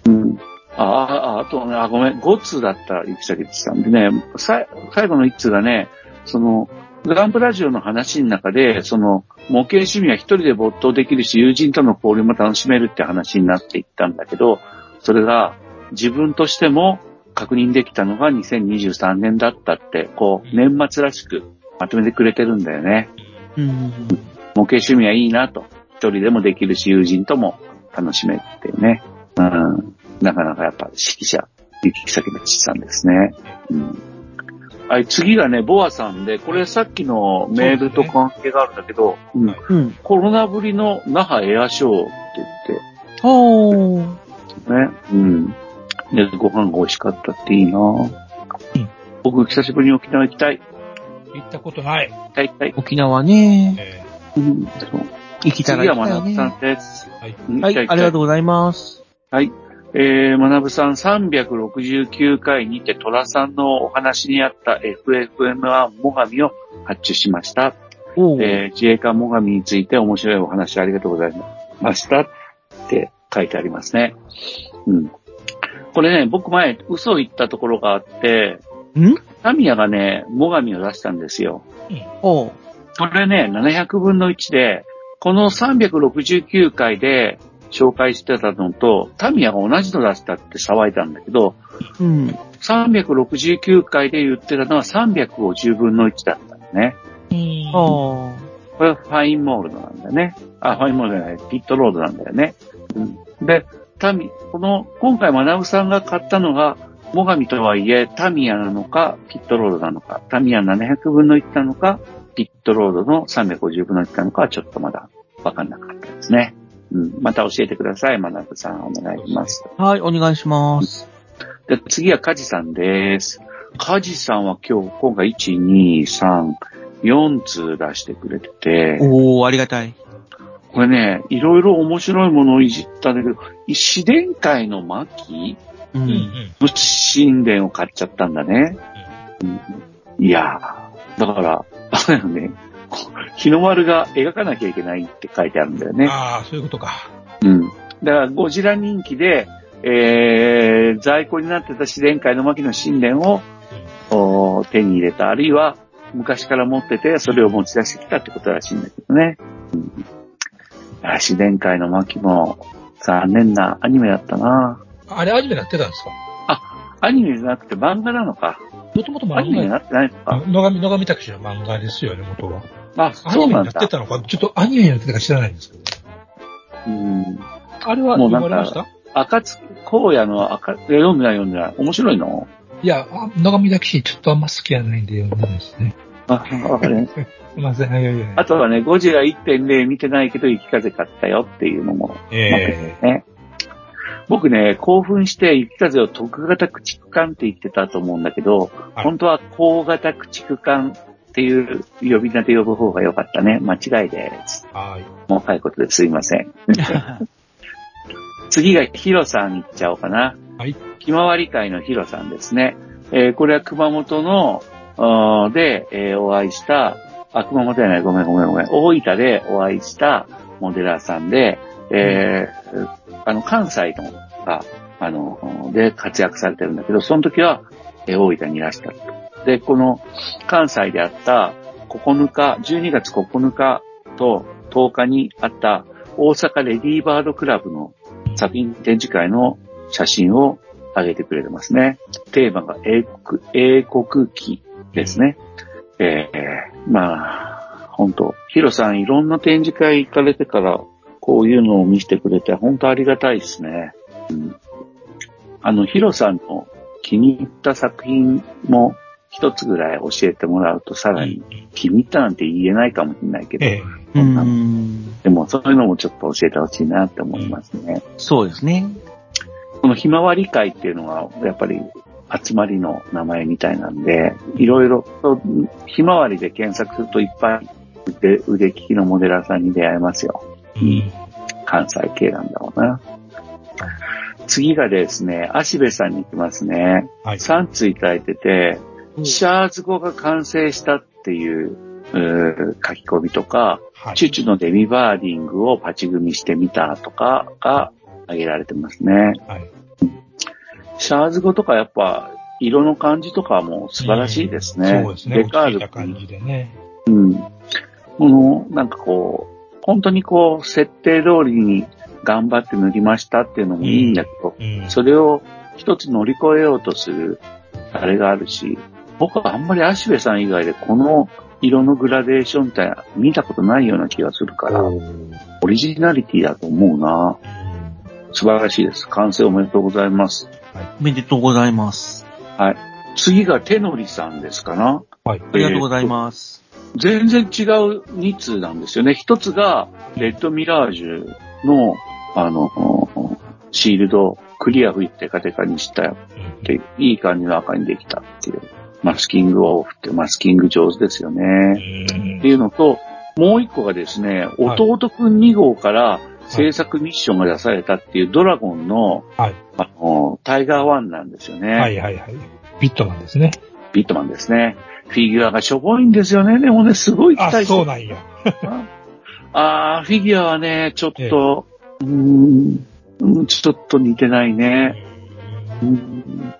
うん。ああ、あとね、あ、ごめん、5通だった、行き先ってたんでね、最後の1通がね、その、グランプラジオの話の中で、その、模型趣味は一人で没頭できるし、友人との交流も楽しめるって話になっていったんだけど、それが自分としても確認できたのが2023年だったって、こう、年末らしくまとめてくれてるんだよね。うん。模型趣味はいいなと。一人でもできるし、友人とも楽しめるっていうね。うん。なかなかやっぱ指揮者、行き先の父さんですね。うん。はい、次がね、ボアさんで、これさっきのメールと関係があるんだけど、うんうん。コロナぶりの那覇エアショーってほー。言ってね、うん。で、ご飯が美味しかったっていいな僕、久しぶりに沖縄行きたい。行ったことない。行きたい行きたい。沖縄ね。えうん、そう。行きたら次行きたいね。は学さんです。はいうんはい、ありがとうう。ございます。はい。えー、学さん369回にて虎さんのお話にあった FFM1 モガミを発注しました。えー自衛官モガミについて面白いお話ありがとうございましたって書いてありますね。うん。これね、僕前嘘を言ったところがあって、ん？タミヤがね、モガミを出したんですよ。おー。これね、700分の1で、この369回で紹介してたのと、タミヤが同じの出したって騒いだんだけど、うん。369回で言ってたのは350分の1だったんだね。ー。おー。これはファインモールドなんだよね。あ、ファインモールドじゃない、ピットロードなんだよね。うん、で、タミ、この、今回学さんが買ったのが、モガミとはいえ、タミヤなのか、ピットロードなのか、タミヤ700分の1なのか、ピットロードの350分の1なのかはちょっとまだわかんなかったですね。うん、また教えてください、学さん。お願いします。はい、お願いします。で、次はカジさんです。カジさんは今日、今回1、2、3、4通出してくれてて、おー、ありがたい。これね、いろいろ面白いものをいじったんだけど、自伝会の末期う。うんんの神殿を買っちゃったんだね。うんいやー、だから、あれよね、こ 日の丸が描かなきゃいけないって書いてあるんだようん。ね。ああ、そういうことか。うん。だから、ゴジラ人気で、えー、在庫になってた自然界の牧の神殿を、お手に入れた、あるいは昔から持ってて、それを持ち出してきたってことらしいんだけどね。うん、あ自然界の牧も残念なアニメだったな。あれアニメなってたんですか？アニメじゃなくて漫画なのか。もともとアニメに漫なってないの画、か。野上、野上拓司の漫画ですよね、元は。あ、アニメになって。たのか、ちょっとアニメになってたか知らないんですけど。うん。あれは読まれました？赤月荒野の赤、読んでない読んでない。面白いの？いや、あ野上拓司ちょっとあんま好きじゃないんで読んでないですね。あ、わかる。すいません、いやいやいやあとはね、ゴジラ1.0見てないけど、雪風買ったよっていうのもえね。僕ね、興奮して雪風を特型駆逐艦って言ってたと思うんだけど、はい本当は高型駆逐艦っていう呼び名で呼ぶ方が良かったね。間違いです。えはい。もう早いことですいません。次がヒロさんに行っちゃおうかな。はい。ひまわり会のヒロさんですね。えーこれは熊本の、で、えーお会いした、あ、熊本じゃない、ごめんごめんごめん。大分でお会いしたモデラーさんで、えーあの、関西のが、あの、で活躍されてるんだけど、その時は、え大分にいらしたと。で、この関西であった9日、12月9日と10日にあった大阪レディーバードクラブの作品展示会の写真を上げてくれてますね。テーマが英国、英国記ですね。えー、まあ、本当ヒロさんいろんな展示会行かれてから、こういうのを見せてくれて、本当ありがたいですね。うん、あの、ヒロさんの気に入った作品も一つぐらい教えてもらうとさらに気に入ったなんて言えないかもしれないけど、ええうーん。でもそういうのもちょっと教えてほしいなって思いますね。そうですね。このひまわり会っていうのは、やっぱり集まりの名前みたいなんで、いろいろと、ひまわりで検索するといっぱい腕腕利きのモデラーさんに出会えますよ。うん。関西系なんだろうな。次がですね、足部さんに行きますね。はい。3通いただいてて、うんシャーズゴが完成したっていう、書き込みとか、はい。チュチュのデミバーディングをパチ組みしてみたとかが挙げられてますね。はい。シャーズゴとかやっぱ色の感じとかも素晴らしいですね。そうですね。デカール落ち着いた感じでね。うん。この、なんかこう、本当にこう、設定通りに頑張って塗りましたっていうのもいいんだけど、うん。それを一つ乗り越えようとする、あれがあるし、僕はあんまり足部さん以外でこの色のグラデーションって見たことないような気がするから、オリジナリティだと思うな。素晴らしいです。完成おめでとうございます。おめでとうございます。はい。次が手のりさんですかなはい。ありがとうございます。全然違う2通なんですよね。一つが、レッドミラージュの、あの、シールド、クリア吹いてテカテカにしたって、いい感じの赤にできたっていう。マスキングを振って、マスキング上手ですよね。うんっていうのと、もう一個がですね、弟くん2号から制作ミッションが出されたっていうドラゴンの、はい。あの、タイガー1なんですよね。はいはいはい。ビットマンですね。ビットマンですね。フィギュアがしょぼいんですよね。でもね、すごい期あ待、そうなんや。あーフィギュアはね、ちょっと、うーん、うんちょっと似てないね。うーん、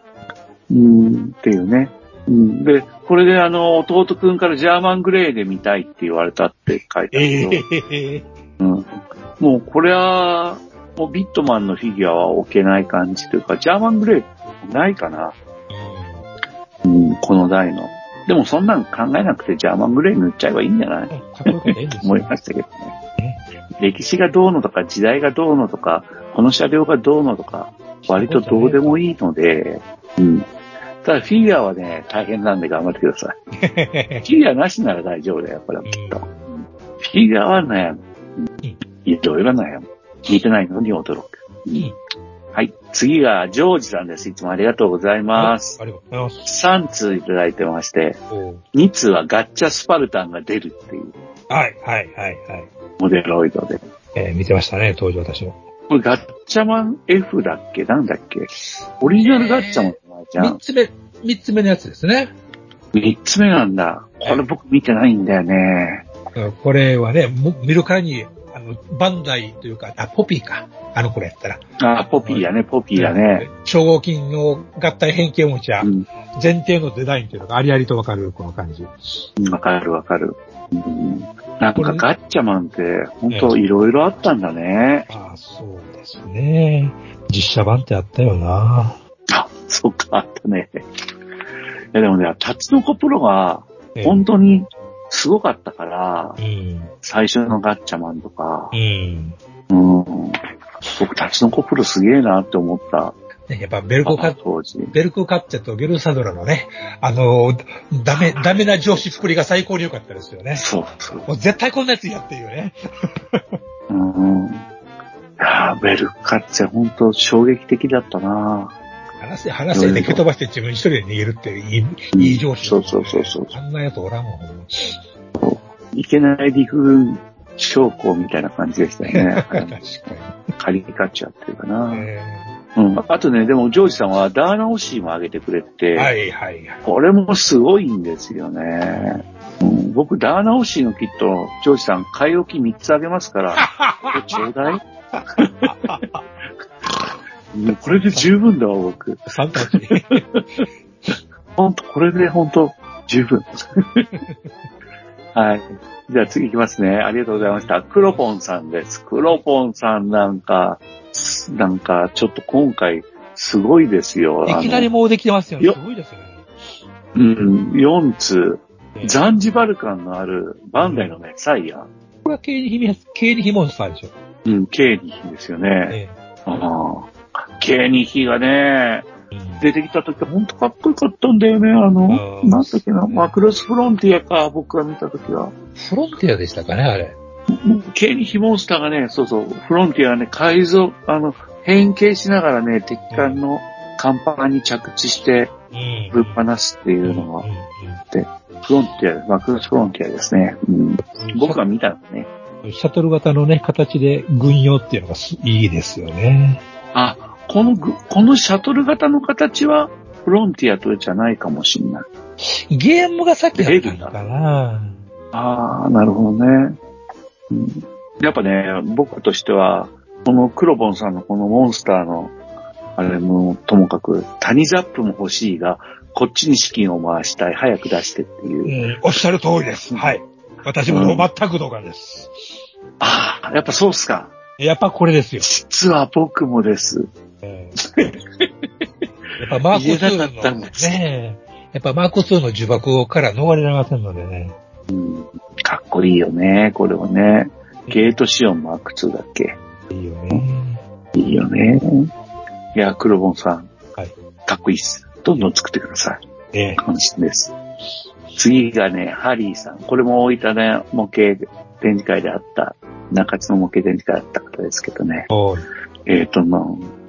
うーんっていうね。うん、で、これであの、弟くんからジャーマングレーで見たいって言われたって書いてあえるけど、えうん、もうこれは、もうビットマンのフィギュアは置けない感じというか、ジャーマングレーないかな。うん、この台の。でもそんなん考えなくてジャーマングレー塗っちゃえばいいんじゃない？かっこよかったらいいんですよ 思いましたけどね。歴史がどうのとか、時代がどうのとか、この車両がどうのとか、割とどうでもいいので、うん。ただフィギュアはね、大変なんで頑張ってください。フィギュアなしなら大丈夫だよ、これはきっと。フィギュアは悩む。うんいろいろ悩む。似てないのに驚く。次が、ジョージさんです。いつもありがとうございます。ありがとうございます。3通いただいてまして、おう2通はガッチャスパルタンが出るっていうはいはいはいはい。モデロイドで。えー見てましたね、当時私も。これガッチャマン F だっけ？なんだっけ？オリジナルガッチャマンじゃん。三つ目、三つ目のやつですね。3つ目なんだ。これ僕見てないんだよね。うんこれはね、も見るからに、あの、バンダイというか、あ、ポピーか。あの頃やったら。あ、ポピーやね、ポピーやね。超合金の合体変形おもちゃ、うん前提のデザインっていうのがありありとわかる、この感じ。わかるわかる。うんなんかガッチャマンって本当いろいろあったんだね。ああ、そうですね。実写版ってあったよな。あ、そっか、あったね。いやでもね、タツノコプロがええ本当にすごかったから、うん。最初のガッチャマンとか、うん。うん。僕、タツノコプロすげえなって思った。ねやっぱベルコカッ当時。ベルクカッチェとゲルサドラのね、あの、ダメ、ダメな上司っぷりが最高に良かったですよね。そうそう。もう絶対こんなやつやっていうね。うん。いやーベルカッツェ本当衝撃的だったな話せ、話せで蹴飛ばして自分一人で逃げるっていういい、いい上司、そうそうそうそうあんなやつおらんもん。いけない陸軍将校みたいな感じでしたよね。確かに。カリカチュアっていうかな。えうん。あとね、でもジョージさんはダーナオシーも上げてくれて、ーはいはいはい。これもすごいんですよね。うん、僕、ダーナオシーのキット、ジョージさん、買い置き3つあげますから、これちょうだい うんこれで十分だわ、僕。三タッチ。ほんと、これでほんと、十分。はい。じゃあ次行きますね。ありがとうございました。クロポンさんです。クロポンさんなんか、なんか、ちょっと今回、すごいですよ。いきなりもうできてますよね。よすごいですよね。うん、4通。えーザンジバル感のあるバンダイのメサイア。これは経理秘密、経理秘モンスターでしょ。うん、ケーニヒですよね。えああ。ケーニヒがね、出てきた時ほんとかっこよかったんだよね。あの、うんなんだっけな、マクロスフロンティアか、僕が見た時は。フロンティアでしたかね、あれ。ケーニヒモンスターがね、そうそう、フロンティアがね、改造、あの、変形しながらね、敵艦の甲板に着地して、うんぶっ放すっていうのが、フロンティア、マクロスフロンティアですね。うん、僕が見たのね。シャトル型のね、形で軍用っていうのがすいいですよね。あ、このぐ、このシャトル型の形は、フロンティアとじゃないかもしんない。ゲームが先だったのかなああ、なるほどね、うん。やっぱね、僕としては、このクロボンさんのこのモンスターの、あれもともかく、谷ザップも欲しいが、こっちに資金を回したい、早く出してっていう。うん、おっしゃる通りです。はい。私も全く同感です。ああ、やっぱそうっすか。やっぱこれですよ。実は僕もです。えーやっぱマーク言えなか2ったんのですね、やっぱマーク2の呪縛から逃れられませんのでね。うん、かっこいいよね、これはね。ゲートシオンマーク2だっけ？いいよね。いいよね。いや、クロボンさん。はいかっこいいっす。どんどん作ってください。ええ。安心です。次がね、ハリーさん。これも大分ね、模型展示会であった、中津の模型展示会だった方ですけどね。はい。えっ、と、まあ、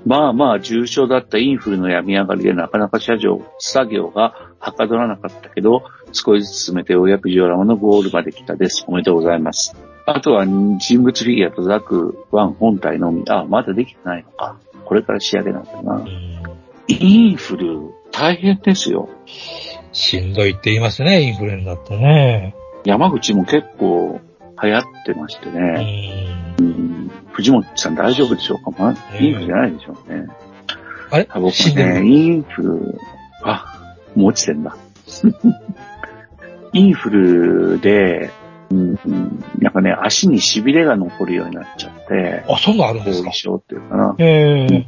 まあまあ重症だったインフルの病み上がりでなかなか車上、作業がはかどらなかったけど、少しずつ進めてようやくジオラマのゴールまで来たです。おめでとうございます。あとは人物フィギュアとザク1本体のみ。あ、まだできてないのか。これから仕上げなんだなう。んインフル、大変ですよ。しんどいって言いますね、インフルエンザってね。山口も結構流行ってましてうね。ん。うん、藤本さん大丈夫でしょうか、まあ、うんインフルじゃないでしょうね。あれ？あ僕ね。インフル、あ、もう落ちてんだ。インフルで、うんうん、なんかね、足に痺れが残るようになっちゃって、あ、そんなんあるんですか後遺症っていうかな、ええ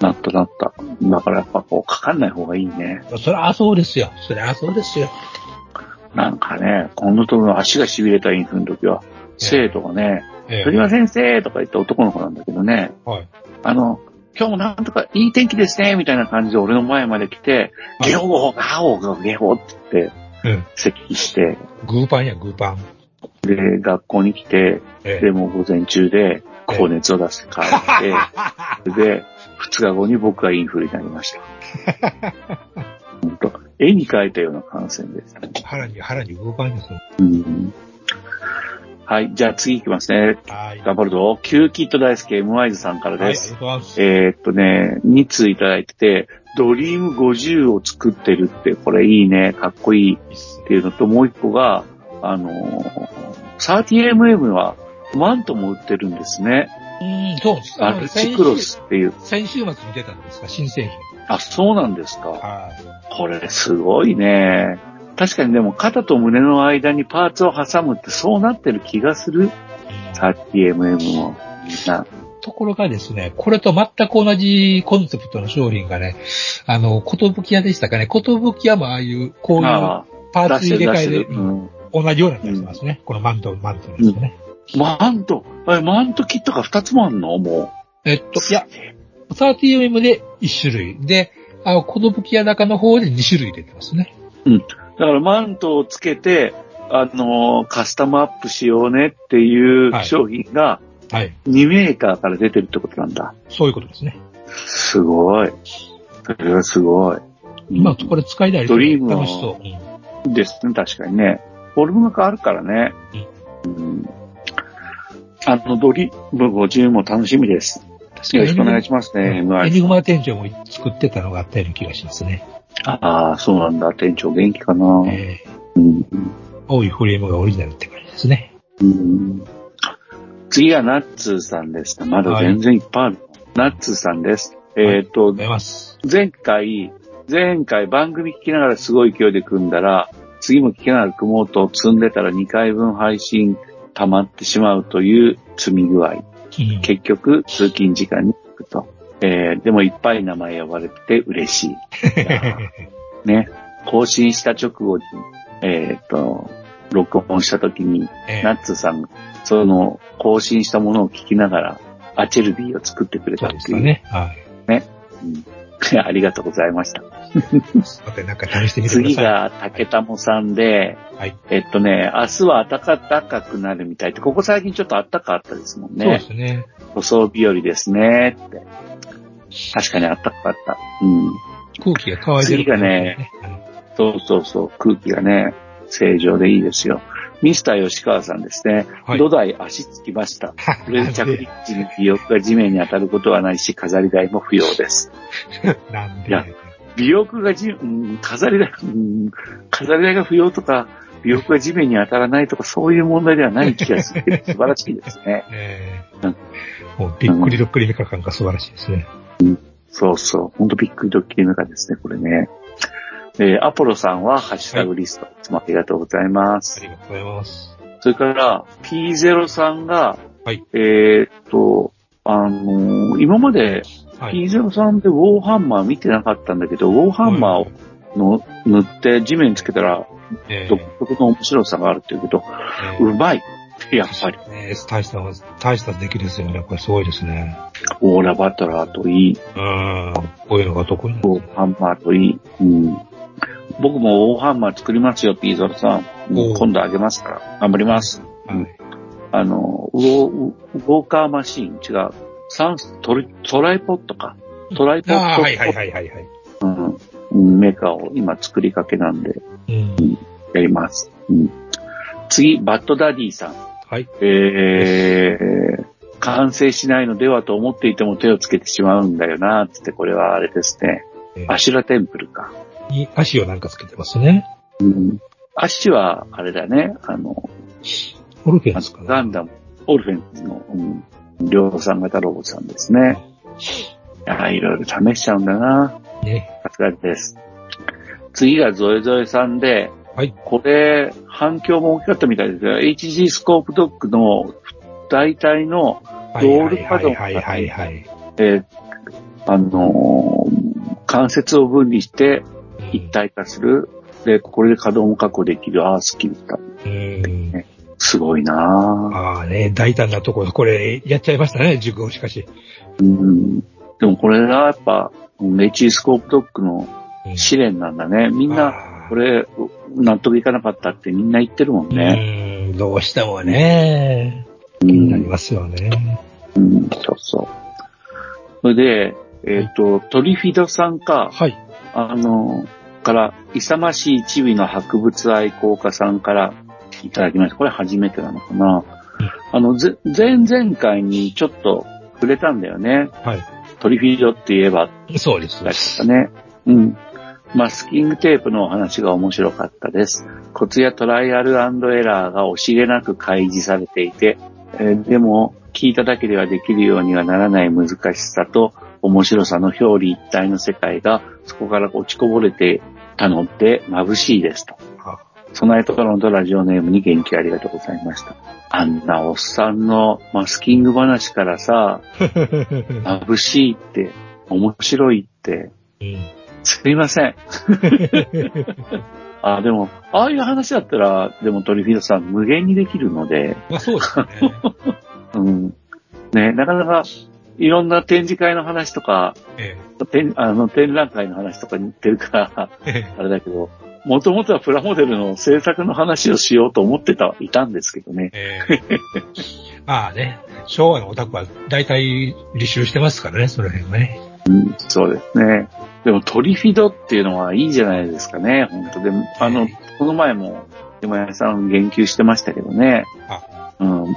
なったなった。だからやっぱこう、かかんない方がいいね。そりゃそうですよ。そりゃそうですよ。なんかね、今度とも足が痺れたインフルの時は、生徒がね、え鳥間先生とか言って男の子なんだけどね、はい。あの、今日もなんとかいい天気ですね、みたいな感じで俺の前まで来て、はいゲホガオがゲホって言って、うん。咳して、グーパンや、グーパン。で、学校に来て、えで、もう午前中で、高熱を出して帰って、で、二日後に僕がインフルになりました。本当絵に描いたような感染です。腹に、腹にグーパンですよ。うんはい、じゃあ次行きますね。はい。頑張るぞ。キューキット大好き M ワイズさんからはい、ありがです。とうございます。えーっとね、2通いただいてて、ドリーム50を作ってるって、これいいね、かっこいいっていうのと、もう一個が、あのー、30mm はマントも売ってるんですね。うん、そうです。アルチクロスっていう。先週末に出たんですか、新製品。あ、そうなんですか。はい。これすごいね。確かにでも肩と胸の間にパーツを挟むってそうなってる気がする。30mm も。みんな。ところがですね、これと全く同じコンセプトの商品がね、あの、ことぶき屋でしたかね、ことぶき屋もああいう、こういうパーツ入れ替えで、うん同じような気がしますね。このマント、マントですよね。マント、え、マントキットが2つもあんの？もえっと、う。いや、30mm で1種類。で、あの、ことぶき屋中の方で2種類出てますね。だからマントをつけて、あのーカスタムアップしようねっていうはい商品がはい。2メーターから出てるってことなんだ。そういうことですね。すごい。それはすごい。まあ、これ使いたいドリームを楽しそう。うんですね、確かにね。フォルムが変わるからね。うんあの、ドリーム50も楽しみです。よろしくお願いしますね、エニグマ店長も作ってたのがあったような気がしますね。ああ、そうなんだ。店長元気かな。えー、うん青いフレームがオリジナルって感じですね。うん次はナッツーさんですね。まだ全然いっぱいある。ナッツーさんです。えっ、とありがと。前回、前回番組聞きながらすごい勢いで組んだら、次も聞きながら組もうと積んでたら2回分配信溜まってしまうという積み具合。うん結局、通勤時間に行くと。えーでもいっぱい名前呼ばれてて嬉しい。ね。更新した直後に、えっ、と、録音した時に、えナッツさんが、その、更新したものを聞きながら、アチェルビーを作ってくれそたっていう。うですかね。はい。うん ありがとうございました。またなんか試してみてください。次が竹玉さんで、はい。えっとね、明日は暖かくなるみたいって、ここ最近ちょっと暖かったですもんそうでね。すね。舗装日和ですねって。確かに暖かかった。うん。空気が乾いてるから次がね、そうそうそう、空気がね、正常でいいですよ。ミスター吉川さんですね。はい土台足つきました。これで着陸時に尾翼が地面に当たることはないし、飾り台も不要です。なんでいや尾翼がじ、うん、飾り台、うん、飾り台が不要とか、尾翼が地面に当たらないとか、そういう問題ではない気がする素晴らしいですね。えうんーもうびっくりどっくりメカ感が素晴らしいですね。そうそう。ほんとびっくりドッキリメカですね、これね。えーアポロさんはハッシュタグリスト。いつもありがとうございまあす。りがとうございます。それから、P0 さんが、はいえーっと、あのー今まではい。P0 さんでウォーハンマー見てなかったんだけど、ウォーハンマーをの塗って地面につけたらえー独特の面白さがあるっていうけど、えーうまい。やっぱり。ね大した、大した出来ですよね。これすごいですね。オーラバトラーといい。うん。こういうのが得意なんこうハンマーといい。うん。僕も大ハンマー作りますよ、ピーゾルさん。今度あげますから。頑張ります。はいあの、ウォー、ウォーカーマシーン、違う。サンス、トリ、トライポットか。トライポット。はいはいはいはいはい。うんうん。メーカーを今作りかけなんで、うん。やります。うん。次、バッドダディさん。はい。えー、完成しないのではと思っていても手をつけてしまうんだよな、つって、これはあれですね。えーアシュラテンプルか。に足をなんかつけてますね。うん。足は、あれだね、あの、オルフェンスかな。ガンダム、オルフェンズの、うん、量産型ロボさんですね。いや、いろいろ試しちゃうんだな。ね。さすがです。次がゾエゾエさんで、はい。これ、反響も大きかったみたいですが、HG スコープドッグの大体の、はいはいはいはいはいはい。えーあのー関節を分離して一体化する。で、これで稼働も確保できるアースキルだ。うん。すごいなぁ。ああね、大胆なところ、これ、やっちゃいましたね、塾をしかし。うん。でもこれがやっぱ、HG スコープドッグのうん試練なんだね。みんな、これ、納得いかなかったってみんな言ってるもんね。うん、どうしてもね、う気になりん。ますよね。うん、そうそう。それで、えっ、と、トリフィドさんか、はい。あの、から、勇ましいチビの博物愛好家さんからいただきました。これ初めてなのかな。あの、ぜ前々回にちょっと触れたんだよね。はい。トリフィドって言えばそうです。ね。うん。マスキングテープのお話が面白かったです。コツやトライアルエラーが惜しげなく開示されていて、えでも聞いただけではできるようにはならない難しさと面白さの表裏一体の世界がそこから落ちこぼれてたので眩しいですと。あ備えとかのとラジオネームに元気ありがとうございました。あんなおっさんのマスキング話からさ、眩しいって、面白いって、うんすいません。あ、でも、ああいう話だったら、でもトリフィードさん無限にできるので、まあそうですね。うん。ね、なかなか、いろんな展示会の話とか、え展あの展覧会の話とかに言ってるから、えあれだけど、もともとはプラモデルの制作の話をしようと思ってた、いたんですけどね。ええまあね、昭和のオタクは大体履修してますからね、その辺はね。うん、そうですね。でもトリフィドっていうのはいいじゃないですかね、本当でも、あの、この前も、山谷さん言及してましたけどね。うん、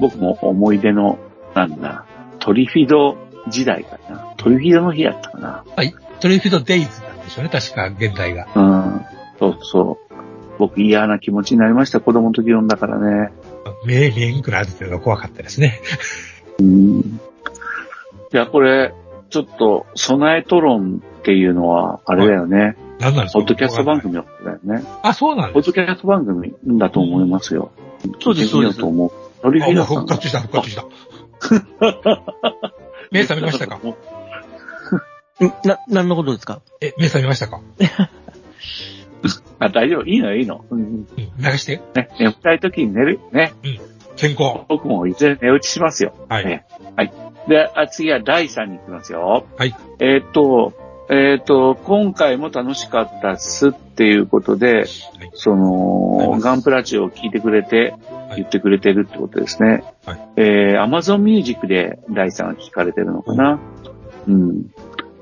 僕も思い出の、なんだ、トリフィド時代かな。トリフィドの日やったかな。はい。トリフィドデイズなんでしょうね、確か、現代が。うん、そうそう。僕嫌な気持ちになりました、子供の時読んだからね。目見えんくなるっていうのが怖かったですね。うん。いや、これ、ちょっと、備えトロンっていうのは、あれだよね。何なんですか？ポッドキャスト番組だよね。あ、そうなんですポッドキャスト番組だと思いますよ。そうです聞いてみよと思う。トリフィーダさん復活した、復活した。目覚めましたか？んな、何のことですか？え、目覚めましたか？あ、大丈夫。いいのよいいの。うんうんうん、流して。ね、眠たい時に寝る。ね。健康。僕もいずれ寝落ちしますよ。はい。ねはい。で、あ次は第3に行きますよ。はい。えーっと、えーっと、今回も楽しかったっすっていうことで、はいその、ガンプラジオを聞いてくれて、はい言ってくれてるってことですね。はいえー、Amazon Music で第3が聞かれてるのかな？うん。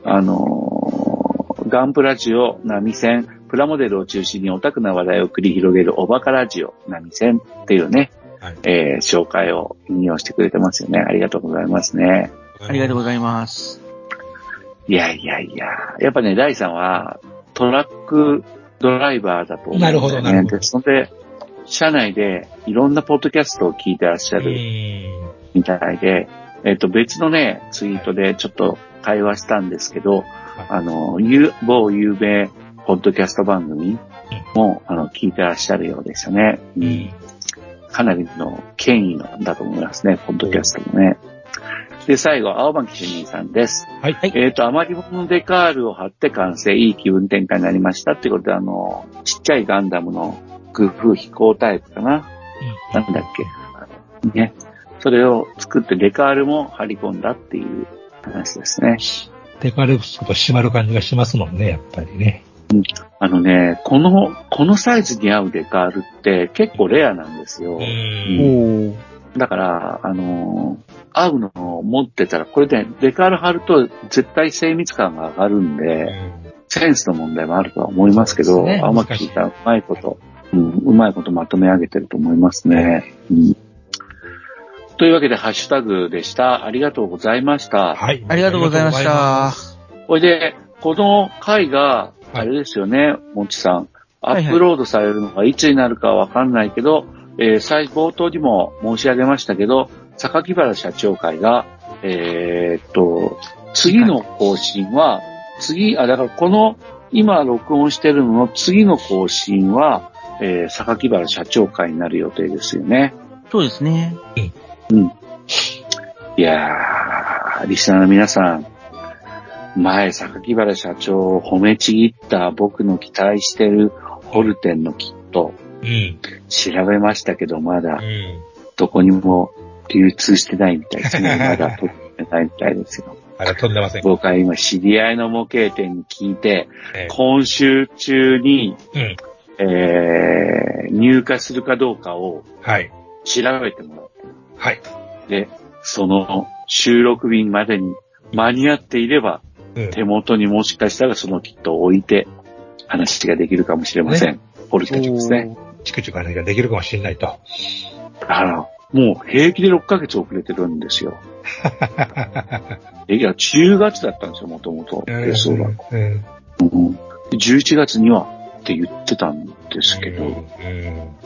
あのーガンプラジオ、波線、プラモデルを中心にオタクな話題を繰り広げるおバカラジオ、波線っていうね、はいえー紹介を引用してくれてますよね。ありがとうございますね。ありがとうございます。いやいやいや、やっぱね、第3はトラックドライバーだと思うんだよね。なるほどなるほどでそんで、社内でいろんなポッドキャストを聞いてらっしゃうる。みたいで、えっ、と、別のね、ツイートでちょっと会話したんですけど、あの、ゆ某有名ポッドキャスト番組も、あの、聞いてらっしゃるようでしたね。うんかなりの権威のだと思いますね、ポッドキャストもね。で、最後、青巻主任さんです。はい。はい。えっ、と、余り物のデカールを貼って完成、いい気分転換になりましたってことで、あの、ちっちゃいガンダムの工夫飛行タイプかな。なんだっけ。ね。それを作ってデカールも貼り込んだっていう話ですね。テカレブスと締まる感じがしますもんね、やっぱりね。あのね、この、このサイズに合うデカールって結構レアなんですよ。うん。だから、あのー合うのを持ってたら、これで、デカール貼ると絶対精密感が上がるんで、センスの問題もあるとは思いますけど、ねあんま聞いたらうまいこと、うん、うまいことまとめ上げてると思いますね。うんというわけで、ハッシュタグでした。ありがとうございました。はい。ありがとうございましたす。これで、この回が、はいあれですよね、もちさん。アはいはいップロードされるのがいつになるかはわかんないけど、えー最冒頭にも申し上げましたけど、榊原社長会が、えーっと、次の更新は、次、あ、だからこの、今録音してるのの次の更新は、えー、榊原社長会になる予定ですよね。そうですね。うん。いやー、リスナーの皆さん、前、榊原社長を褒めちぎった僕の期待してるホルテンのキット、うん。調べましたけど、まだうん。どこにも流通してないみたいですね。まだ取ってないみたいですよ。あれ、飛んでません。僕は今、知り合いの模型店に聞いて、え今週中に、うん。えー、入荷するかどうかをはい。調べてもらってはい。で、その収録便までに間に合っていれば、うん。手元にもしかしたらそのキットを置いて話ができるかもしれません。ホルテンですね。チクチク話ができるかもしれないと。あら、もう平気で6ヶ月遅れてるんですよ。いや、10月だったんですよ、もともと。予想が。うん。うん11月にはって言ってたんですけど、う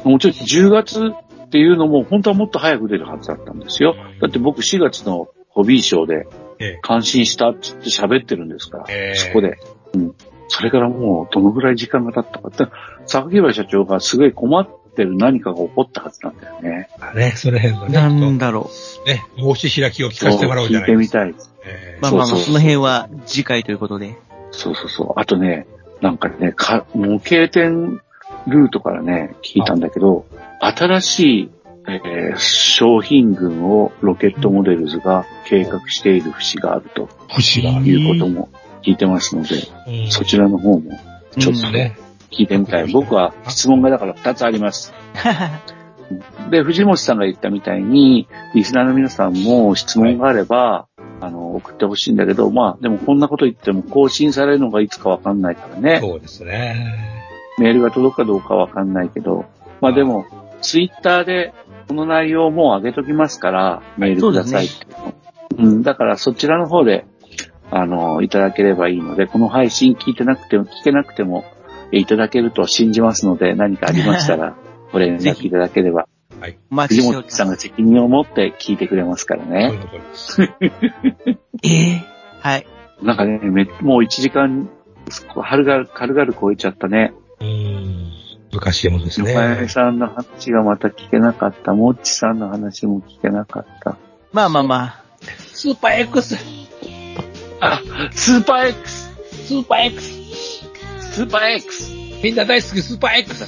ん。もちろん10月っていうのも本当はもっと早く出るはずだったんですよ。だって僕4月のホビーショーでええ。感心したって言って喋ってるんですから、ええそこで。うん。それからもうどのぐらい時間が経ったかって、榊原社長がすごい困ってる何かが起こったはずなんだよね。まあね、その辺のね、なんだろね、申し開きを聞かせてもらおうじゃ聞てみないいですか。たいです。ええう。まあまあまあ、その辺は次回ということで。そうそうそう。あとね、なんかね、か模型店ルートからね、聞いたんだけど、新しい、えー商品群をロケットモデルズが計画している節があると節がある。いうことも聞いてますので、うんそちらの方もちょっとね。聞いてみたい。僕は質問がだから2つあります。で、藤本さんが言ったみたいに、リスナーの皆さんも質問があれば、あの、送ってほしいんだけど、まあ、でもこんなこと言っても更新されるのがいつかわかんないからね。そうですね。メールが届くかどうかわかんないけど、まあでも、ツイッターでこの内容もう上げときますから、メールくださいっていうん、だからそちらの方で、あの、いただければいいので、この配信聞いてなくても、聞けなくても、えいただけると信じますので、何かありましたら、ご連絡いただければ、お待ち藤。本さんが責任を持って聞いてくれますからね。ええはい。なんかね、めもう1時間、軽々、軽々超えちゃったね。うん。昔でもです横山ね。さんの話がまた聞けなかった。もっちさんの話も聞けなかった。まあまあまあ。スーパー X! あ、スーパー X! スーパー X! スーパー X! みんな大好きスーパー X!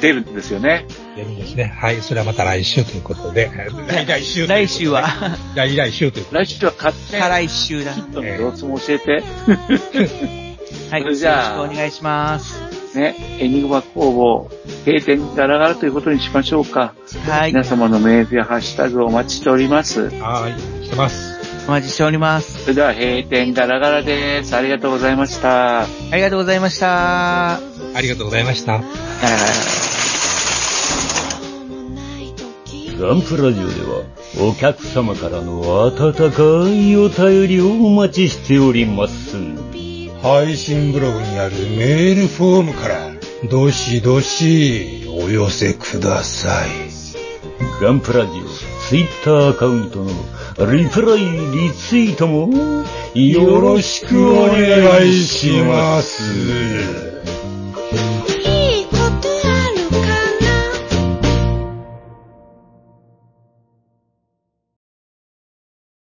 出るんですよね。出るんですね。はい。それはまた来週ということで。来来週来週は、来来週ということで。来週は買って、再来週だ。キットの様子も教えて。はい。それじゃあよろしくお願いします。ね、エニグマ工房、閉店ガラガラということにしましょうか。はい。皆様のメールやハッシュタグをお待ちしております。はい。してます。お待ちしております。それでは閉店ガラガラです。ありがとうございました。ありがとうございました。ありがとうございました。ガラガラガンプラジオではお客様からの温かいお便りをお待ちしております。配信ブログにあるメールフォームから、どしどしお寄せください。ガンプラジオツイッターアカウントのリプライ、リツイートもよろしくお願いします。